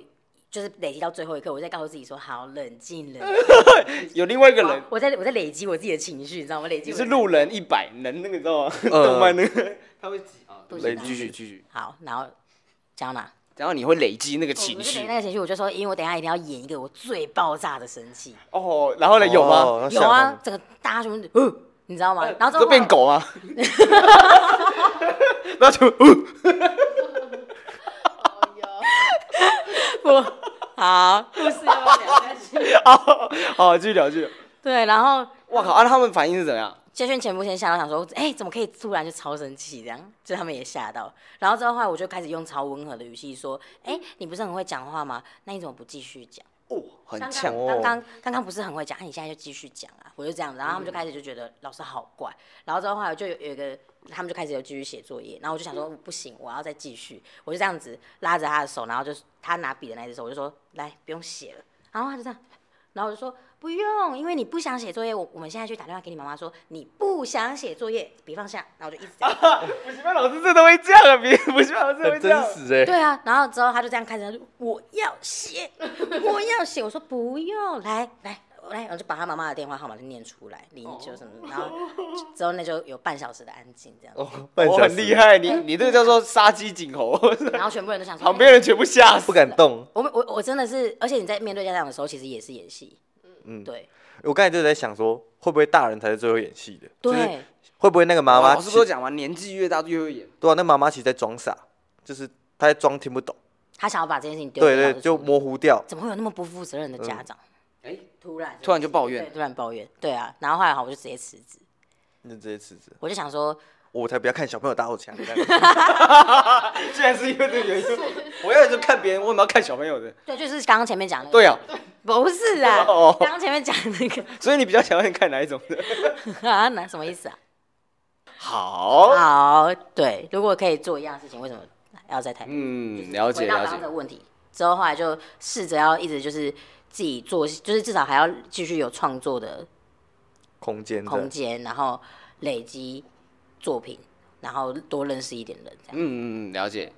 就是累积到最后一刻，我在告诉自己说好冷静冷静。有另外一个人，我在我在累积我自己的情绪，你知道吗？累积是路人一百能那个，你知道吗？嗯 动漫那个，他会挤啊。累继续继续，好，然后讲到哪？然后你会累积那个情我就累积那绪个情绪，我就说，因为我等一下一定要演一个我最爆炸的生气。哦。然后呢，有吗？哦有啊，，整个大家全部，呃，你知道吗？然后就变狗吗？然后就，呃哦哟，不好，故事要聊下去。好，好，继续聊，继续聊。对，然后我靠！啊，他们反应是怎样？谢轩前不先吓到，想说，哎、怎么可以突然就超生气这样？就他们也吓到。然后之后后来我就开始用超温和的语气说，哎、你不是很会讲话吗？那你怎么不继续讲？哦，很强哦刚刚刚刚刚不是很会讲，啊你现在就继续讲啊，我就这样子，然后他们就开始就觉得老师好怪，然后之后后来就有有一个，他们就开始有继续写作业，然后我就想说不行，我要再继续，我就这样子拉着他的手，然后就他拿笔的那只手，我就说来不用写了，然后他就这样，然后我就说不用，因为你不想写作业，我我们现在去打电话给你妈妈说你不想写作业，笔放下，然后我就一直这样。补习班老师真的会这样啊，别补习班老师会很真这样。实哎。对啊，然后之后他就这样看着，他说我要写，我要写。我说不用，来来来，我就把他妈妈的电话号码就念出来，零九什么，然后之后那就有半小时的安静这样，哦，半我小时很厉害，你你这个叫做杀鸡儆猴，然后全部人都想说，旁边人全部吓死。不敢动。我我我真的是，而且你在面对家长的时候，其实也是演戏，嗯，对。我刚才就在想说，会不会大人才是最会演戏的？就是对，会不会那个妈妈老师不是讲完，年纪越大越会演。对啊，那妈妈其实在装傻，就是她在装听不懂，她想要把这件事情丢给对对，就模糊掉。怎么会有那么不负责任的家长？哎，突然突然就抱怨。对突然抱怨，对啊，然后后来好我就直接辞职，你就直接辞职，我就想说，我才不要看小朋友打我墙。居然 是因为这个原因，我要就看别人，为什么要看小朋友的？对，就是刚刚前面讲的，对啊，不是啊，哦刚刚前面讲的那个。所以你比较想要看哪一种的？啊，那什么意思啊？好，好，对，如果可以做一样事情，为什么要在台北？嗯，了解了解回到刚刚。的问题之后，后来就试着要一直就是自己做，就是至少还要继续有创作的空间，空间，然后累积作品，然后多认识一点人，这样。嗯嗯嗯，了解。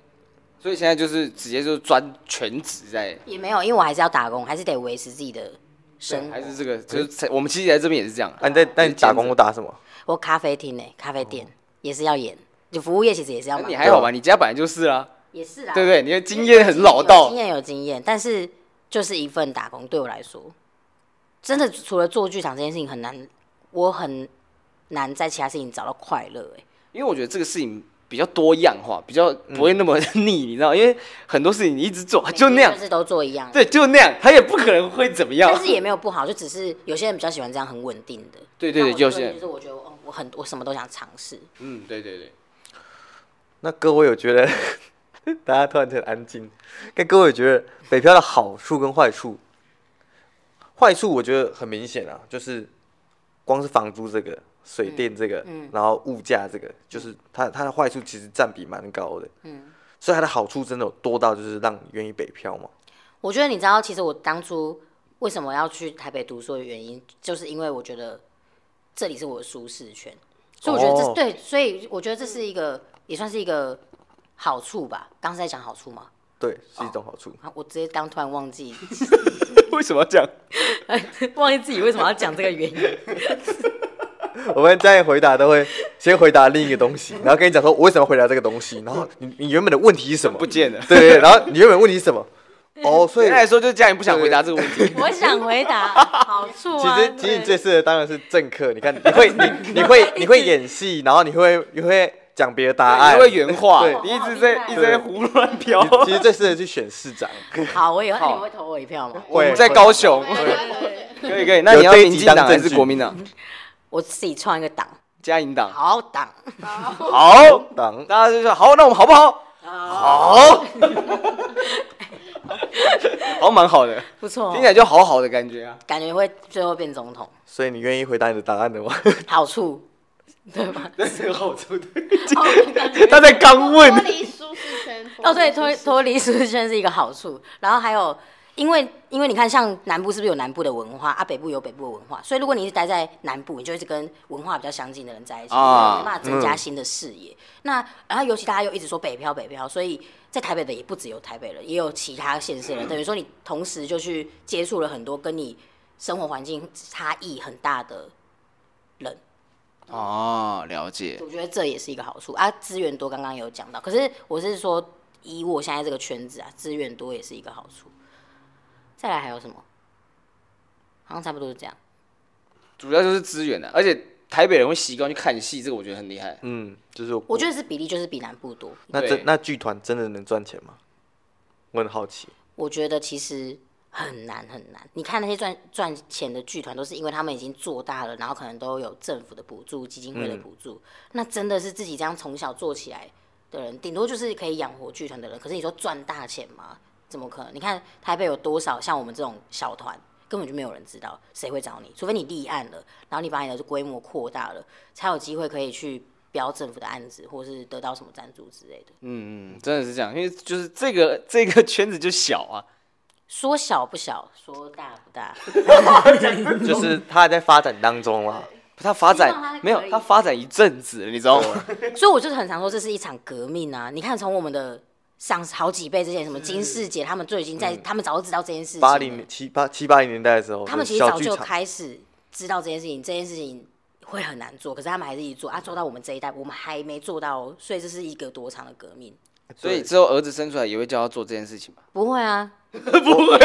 所以现在就是直接就专全职在，也没有，因为我还是要打工，还是得维持自己的生活。还是这个，就是我们其实来这边也是这样。啊，你在那你打工都打什么？我咖啡厅呢、咖啡店、也是要演，就服务业其实也是要。你还好吧？你家本来就是啊，也是啊，对不对？你的经验很老道有经。验有经验，但是就是一份打工，对我来说，真的除了做剧场这件事情很难，我很难在其他事情找到快乐。哎，因为我觉得这个事情比较多样化，比较不会那么腻，你知道？因为很多事情你一直做，就那样就，是都做一样。对，就那样，他也不可能会怎么样但。是也没有不好，就只是有些人比较喜欢这样很稳定的。对对对，那我有些人，个人就是我觉得哦，我很我什么都想尝试。嗯，对对对。那各位有觉得，大家突然很安静。跟各位有觉得北漂的好处跟坏处，坏处我觉得很明显啊，就是光是房租这个、水电这个，嗯然后物价这个，就是它它的坏处其实占比蛮高的。嗯，所以它的好处真的有多到就是让你愿意北漂吗？我觉得你知道，其实我当初为什么要去台北读书的原因，就是因为我觉得这里是我的舒适圈，所以我觉得这、哦对，所以我觉得这是一个也算是一个好处吧。刚才在讲好处吗？对，是一种好处。啊，我直接刚突然忘记，为什么要这样？忘记自己为什么要讲这个原因。我们在回答都会先回答另一个东西，然后跟你讲说我为什么回答这个东西，然后你你原本的问题是什么？不见了。对对，对然后你原本问题是什么？哦，所以来说，就是家人不想回答这个问题。我想回答好处啊。其实其实你最对适合当然是政客，你看你会你你会你会演戏，然后你会你会讲别的答案，你会原话对，你一直在一直在胡乱你飘。其实最适合去选市长。好，我以后好你们会投我一票吗？我在高雄，对可以可以。那你要民进党还是国民党？我自己创一个党，嘉颖党。好党，好，党大家就说好，那我们好不好？好，好 蛮好的，不错听起来就好好的感觉啊。感觉会最后变总统，所以你愿意回答你的答案的吗？好处，对吧？那是个好处的。他在刚问脱问，离舒适圈。哦，对，脱脱离舒适圈是一个好处，然后还有，因为因为你看，像南部是不是有南部的文化啊？北部有北部的文化，所以如果你一直待在南部，你就一直跟文化比较相近的人在一起，啊没办法增加新的视野。那然后尤其大家又一直说北漂北漂，所以在台北的也不只有台北人，也有其他县市的人，等于说你同时就去接触了很多跟你生活环境差异很大的人。哦，了解。我觉得这也是一个好处啊，资源多，刚刚有讲到。可是我是说，以我现在这个圈子啊，资源多也是一个好处。再来还有什么？好像差不多是这样。主要就是资源的、啊，而且台北人会习惯去看戏，这个我觉得很厉害。嗯，就是我觉得是比例就是比南部多。那这对那剧团真的能赚钱吗？我很好奇。我觉得其实很难很难。你看那些赚赚钱的剧团，都是因为他们已经做大了，然后可能都有政府的补助、基金会的补助。那真的是自己这样从小做起来的人，顶多就是可以养活剧团的人。可是你说赚大钱吗？怎么可能？你看台北有多少像我们这种小团，根本就没有人知道，谁会找你？除非你立案了，然后你把你的规模扩大了，才有机会可以去标政府的案子，或是得到什么赞助之类的。嗯嗯，真的是这样，因为就是这个这个圈子就小啊，说小不小，说大不大 就是它还在发展当中啊，它发展没有，它发展一阵子，你知道吗？所以我就是很常说，这是一场革命啊！你看，从我们的上好几倍之前，什么金世杰，他们就已经在，他们早就知道这件事情。八零七八七八零年代的时候，他们其实早就开始知道这件事情，这件事情会很难做，可是他们还是一直做啊，做到我们这一代，我们还没做到哦，所以这是一个多长的革命？所以之后儿子生出来也会叫他做这件事情吗？不会啊，不会，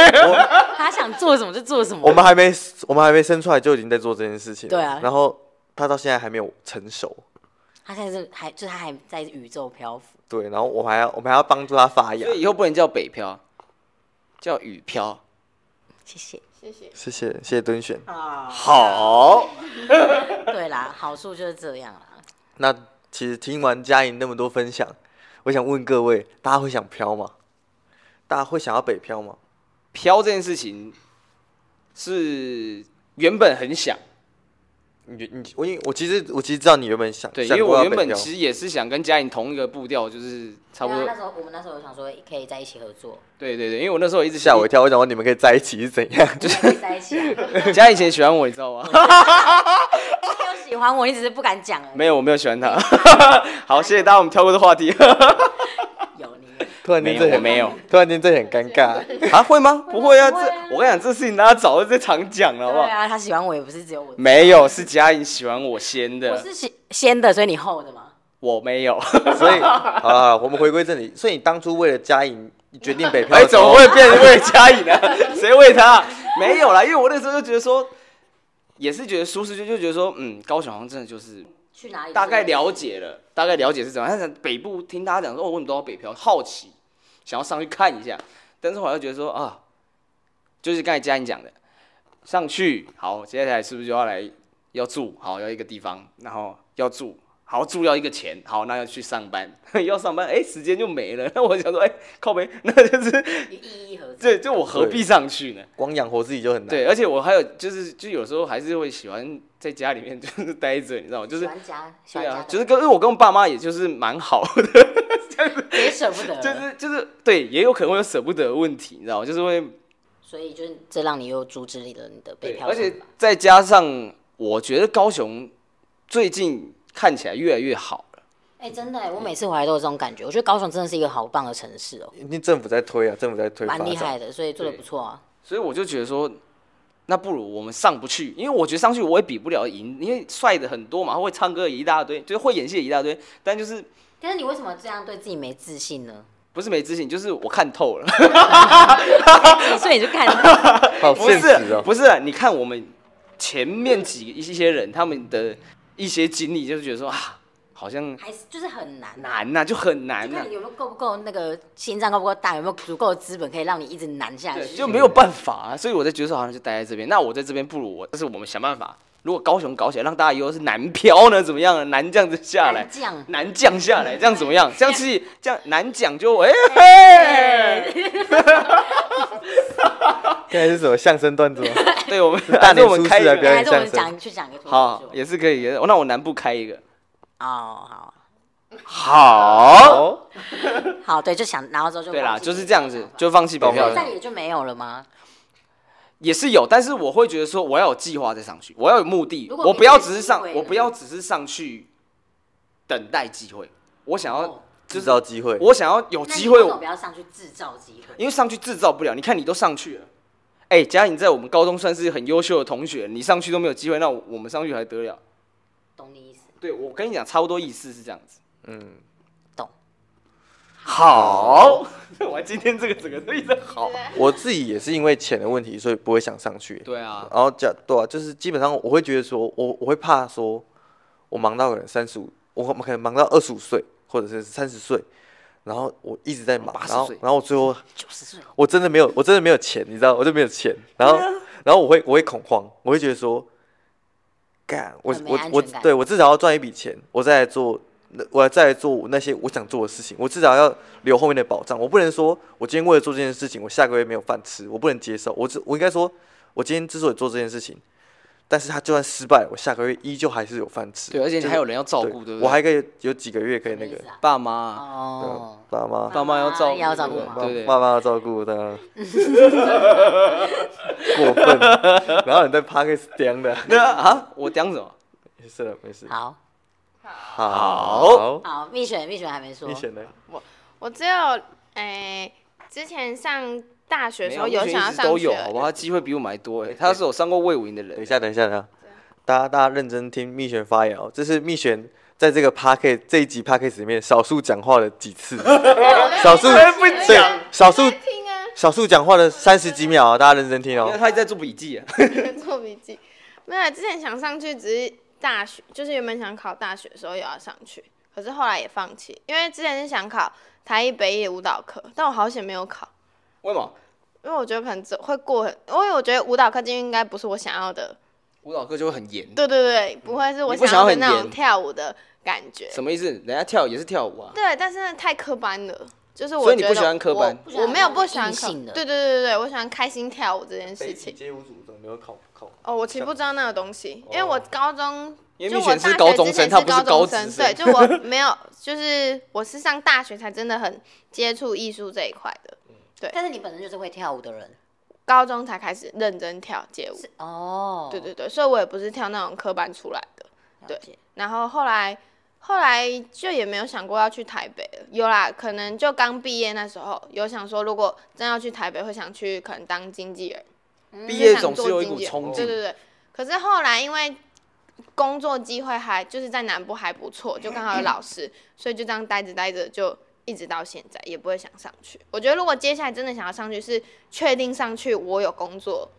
他想做什么就做什么。我们还没我们还没生出来就已经在做这件事情了。对啊然后他到现在还没有成熟。他现在是还就是他还在宇宙漂浮。对，然后我们还要我们还要帮助他发芽所。以以后不能叫北漂，叫雨漂。谢谢。谢谢。谢谢谢谢敦选。啊好，对啦，好处就是这样啦。那其实听完嘉莹那么多分享，我想问各位，大家会想漂吗？大家会想要北漂吗？漂这件事情是原本很想，你你我因为我其实我其实知道你原本想对，因想为我原本其实也是想跟嘉颖同一个步调，就是差不多啊，那。时候我们那时候有想说可以在一起合作，对对对，因为我那时候一直吓我一跳，我想说你们可以在一起是怎样？就是可以在一起啊。嘉颖以前喜欢我，你知道吗？你有喜欢我，你只是不敢讲。没有，我没有喜欢他。好，谢谢大家，我们跳过这话题。突然间这很没有突然间这很尴尬。啊，会吗？不会啊，这我跟你讲，这事情大家早就在常讲了，好不好？对啊，他喜欢我也不是只有我。没有，是嘉颖喜欢我先我的，是先先的，所以你后的嘛。我没有。所以好了，我们回归正题。所以你当初为了佳颖决定北漂哎，怎么会变成为了嘉颖呢？谁为他？没有啦，因为我那时候就觉得说，也是觉得舒适，就就觉得说，嗯，高雄好像真的就是去哪里？大概了解了，大概了解是怎么样。但是北部听大家讲说，哦，我怎么都要北漂，好奇，想要上去看一下。但是我又觉得说啊，就是刚才佳颖讲的，上去好，接下来是不是就要来要住？好，要一个地方，然后要住。好，住要一个钱，好，那要去上班，要上班，哎、欸，时间就没了。那我想说，哎、欸，靠北，那就是，意义何在？对，就我何必上去呢？光养活自己就很难。对，而且我还有就是，就有时候还是会喜欢在家里面就是待着，你知道吗？就是喜欢家，喜欢对啊，就是跟因为我跟我爸妈也就是蛮好的，这样子也舍不得，就是就是对，也有可能会有舍不得的问题，你知道吗？就是会所以就是这让你又阻止你的你的北对，漂而且再加上我觉得高雄最近看起来越来越好了。哎、真的哎，我每次回来都有这种感觉。我觉得高雄真的是一个好棒的城市哦、因为政府在推啊，政府在推发蛮，厉害的，所以做的不错啊。所以我就觉得说，那不如我们上不去，因为我觉得上去我也比不了赢，因为帅的很多嘛，会唱歌一大堆，就是会演戏一大堆，但就是但是你为什么这样对自己没自信呢？不是没自信，就是我看透了，所以你就看，透不是现实哦。不是，你看我们前面几一些人他们的一些经历，就是觉得说啊，好像还是就是很难、啊。难呐、就很难就呐、看你有没有够不够那个心脏够不够大，有没有足够的资本可以让你一直难下对，去？就没有办法啊，所以我在觉得说好像就待在这边，那我在这边不如我，但是我们想办法，如果高雄搞起来，让大家以后是南漂呢，怎么样呢？南这样子下来难，降。南降下来，这样怎么样？这样其实这样南讲就哎嘿，现在是什么相声段子吗？对我们大年还是我们开一个，初四来表演还是我们相声讲去讲一个好，也是可以，也是哦那我南部开一个，哦，好好，哦，好，对，就想，然后之后就对啦，就是北这样子就放弃北懂了漂在也就没有了吗？也是有，但是我会觉得说我要有计划再上去，我要有目的，我不要只是上我不要只是上去等待机会，我想要哦制造机会。我想要有机会为什，么不要上去制造机会？因为上去制造不了。你看你都上去了，哎、嘉颖在我们高中算是很优秀的同学，你上去都没有机会，那我我们上去还得了？懂你意思？对，我跟你讲，差不多意思是这样子。嗯，好，我今天这个整个都一直好。我自己也是因为钱的问题，所以不会想上去。对啊，然后讲对啊，就是基本上我会觉得说，我我会怕说，我忙到可能三十五，我可能忙到二十五岁，或者是三十岁，然后我一直在忙，然后然后我最后九十岁，我真的没有，我真的没有钱，你知道，我就没有钱，然后然后我会我会恐慌，我会觉得说，干我我我对我至少要赚一笔钱，我再来做那我要再来做那些我想做的事情，我至少要留后面的保障。我不能说我今天为了做这件事情，我下个月没有饭吃，我不能接受。我只我应该说，我今天之所以做这件事情，但是他就算失败，我下个月依旧还是有饭吃。对，而且你还有人要照顾，对不对？我还可以有几个月可以那个爸妈，哦，爸妈。爸妈要照顾，要照顾嘛对。爸妈要照顾的，过分。然后你在 Podcast 讲的，那啊，我讲什么？没事了，没事。好好，好好，蜜雪蜜雪还没说蜜雪呢。我我只有诶、之前上大学的时候有，想要上都有，好不好？机会比我们还多哎，他是有上过魏武营的人。等一下，等一下，等一下，大家大家认真听蜜雪发言哦，这是蜜雪在这个 Podcast 这一集 Podcast 里面少数讲话了几次，少数不对讲，少数听啊，少数讲话了三十几秒啊，大家认真听因为哦。他一直在做笔记啊。做笔记。没有，之前想上去，只是大学，就是原本想考大学的时候有要上去，可是后来也放弃，因为之前是想考台艺北艺舞蹈课，但我好险没有考，为什么？因为我觉得可能只会过很，因为我觉得舞蹈课进去应该不是我想要的，舞蹈课就会很严。对对对，不会是我想要的那种跳舞的感觉。什么意思？人家跳也是跳舞啊。对，但是那太科班了，就是我觉得所以你不喜欢科班我我没有不喜欢科对对对对对，我喜欢开心跳舞这件事情。街舞组怎么没有考考？哦，我其实不知道那个东西，因为我高中，因为蜜璇是就我大学高中生，之前是他不是高中生，对，就我 没有，就是我是上大学才真的很接触艺术这一块的，对但是你本身就是会跳舞的人，高中才开始认真跳街舞。是哦，对对对，所以我也不是跳那种科班出来的。对，然后后来后来就也没有想过要去台北了，有啦，可能就刚毕业那时候有想说，如果真要去台北，会想去可能当经纪人。毕业总是有一股冲劲。对对对，可是后来因为工作机会还就是在南部还不错，就刚好有老师，所以就这样待着待着就一直到现在，也不会想上去。我觉得如果接下来真的想要上去，是确定上去我有工作，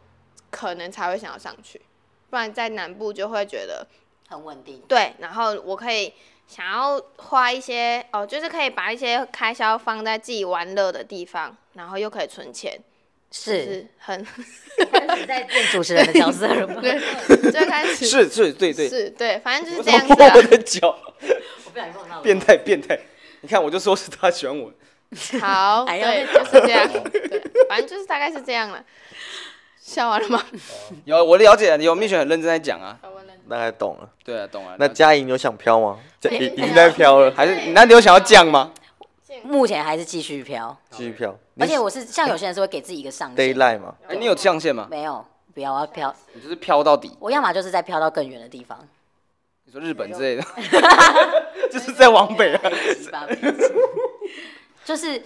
可能才会想要上去，不然在南部就会觉得很稳定。对，然后我可以想要花一些哦，就是可以把一些开销放在自己玩乐的地方，然后又可以存钱，就是是很 开始在变主持人的角色了吗？对，最开始是是，对对。是对，反正就是这样子啊我。的脚，我不小心碰到了变态变态。你看，我就说是他喜欢我。好，对，就是这样。对，反正就是大概是这样了。笑完了吗？有我了解了，有蜜雪很认真在讲啊。大概懂了。对啊，懂了。那嘉莹有想飘吗？嘉已已经在飘了，还是那你有想要降吗？目前还是继续飘，继续飘。而且我是像有些人是会给自己一个上限，Daylight 嘛，哎，你有象限吗？没有，不要，我要飘，你就是飘到底。我要么就是在飘到更远的地方，你说日本之类的，就是在往北啊。就是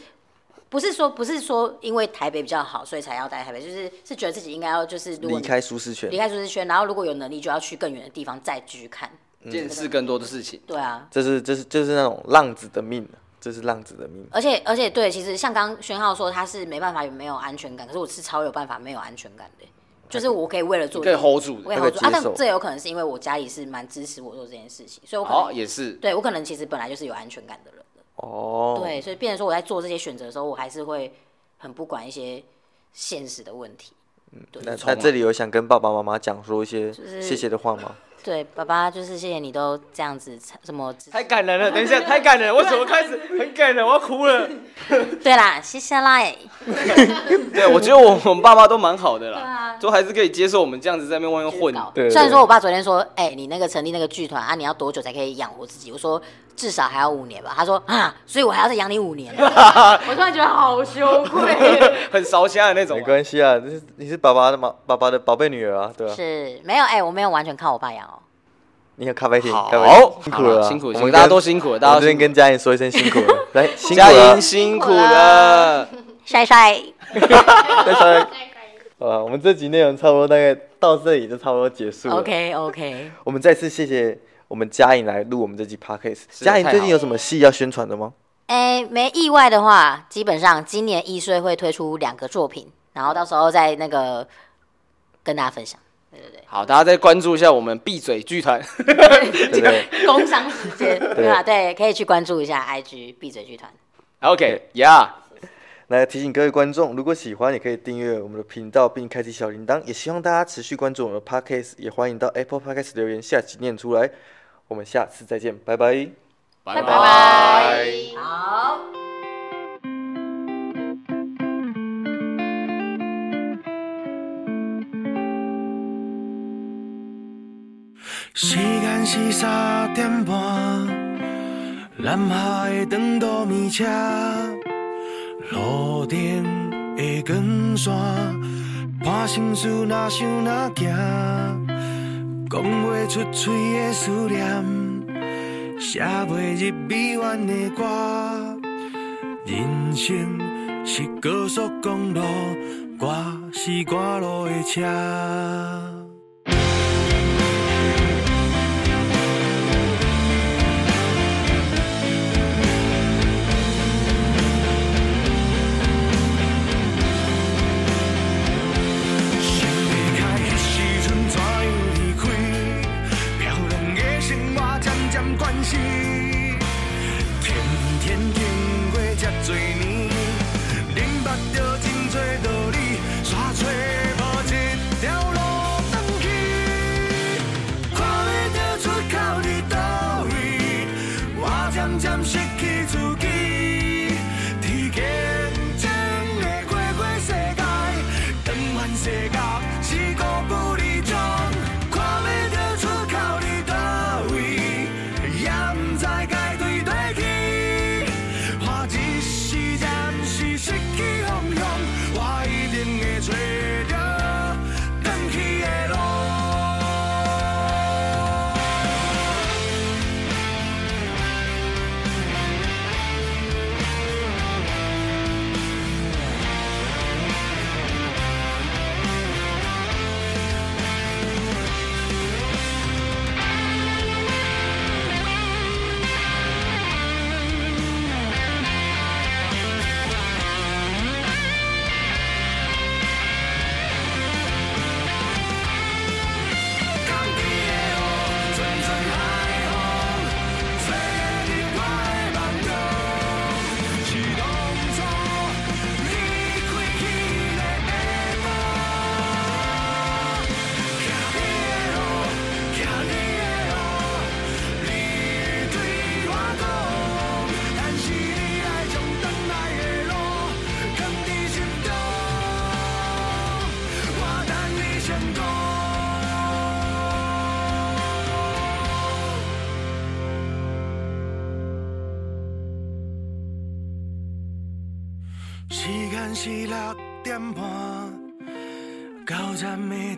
不是说不是说因为台北比较好，所以才要待台北，就是是觉得自己应该要就是如果离开舒适圈离。开舒适圈，然后如果有能力就要去更远的地方再继续看，见识更多的事情。对啊，这是这是就是那种浪子的命，这是浪子的命。而且而且对，其实像刚刚宣浩说他是没办法有没有安全感，可是我是超有办法没有安全感的，就是我可以为了做可以 hold 住的。我可以 hold 住啊，但这有可能是因为我家里是蛮支持我做这件事情，所以我可好，能也是。对我可能其实本来就是有安全感的人了，哦，对，所以变成说我在做这些选择的时候，我还是会很不管一些现实的问题。对那那这里有想跟爸爸妈妈讲说一些是谢谢的话吗？对，爸爸就是谢谢你都这样子，什么太感人了，等一下，太感人了，我怎么开始很感人？我要哭了。对啦，谢谢啦。对，我觉得我我们爸妈都蛮好的啦，啊都还是可以接受我们这样子在那边外面混。对虽然说我爸昨天说，哎、你那个成立那个剧团啊，你要多久才可以养活自己？我说至少还要五年吧。他说啊，所以我还要再养你五年。我突然觉得好羞愧。很烧香的那种没啊。关系啊，这是你是爸爸的妈爸爸的宝贝女儿啊，对吧、是没有哎、我没有完全靠我爸养哦。你有咖啡厅，好咖啡厅辛苦了啊，辛苦，我们，大家都辛苦了，大家都辛苦跟嘉颖说一声辛苦了，来辛苦嘉了莹，辛苦了。帅帅，再稍微好了，我们这集内容差不多大概到这里就差不多结束了。OK OK，我们再次谢谢我们嘉颖来录我们这集 Podcast。嘉颖最近有什么戏要宣传的吗？哎、没意外的话，基本上今年易碎会推出两个作品，然后到时候再那个跟大家分享。对对对。好，大家再关注一下我们闭嘴剧团。对不对？工商时间，对吧？对，可以去关注一下 IG 闭嘴剧团。OK，Yeah。来提醒各位观众，如果喜欢，也可以订阅我们的频道并开启小铃铛。也希望大家持续关注我们的 Podcast，也欢迎到 Apple Podcast 留言，下集念出来。我们下次再见，拜拜。拜拜拜。好。时间是三点半，南下的长途列车，路灯的光线，伴心事若想若行，讲不出嘴的思念，写袂入臂弯的歌，人生是高速公路，我是赶路的车。多年，恁捌著真多道理，煞找无一条路回去，看袂著出口伫叨位，我渐渐失去自己。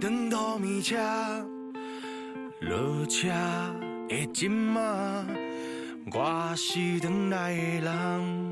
站的长途列车，落车的今晚，我是等来的人。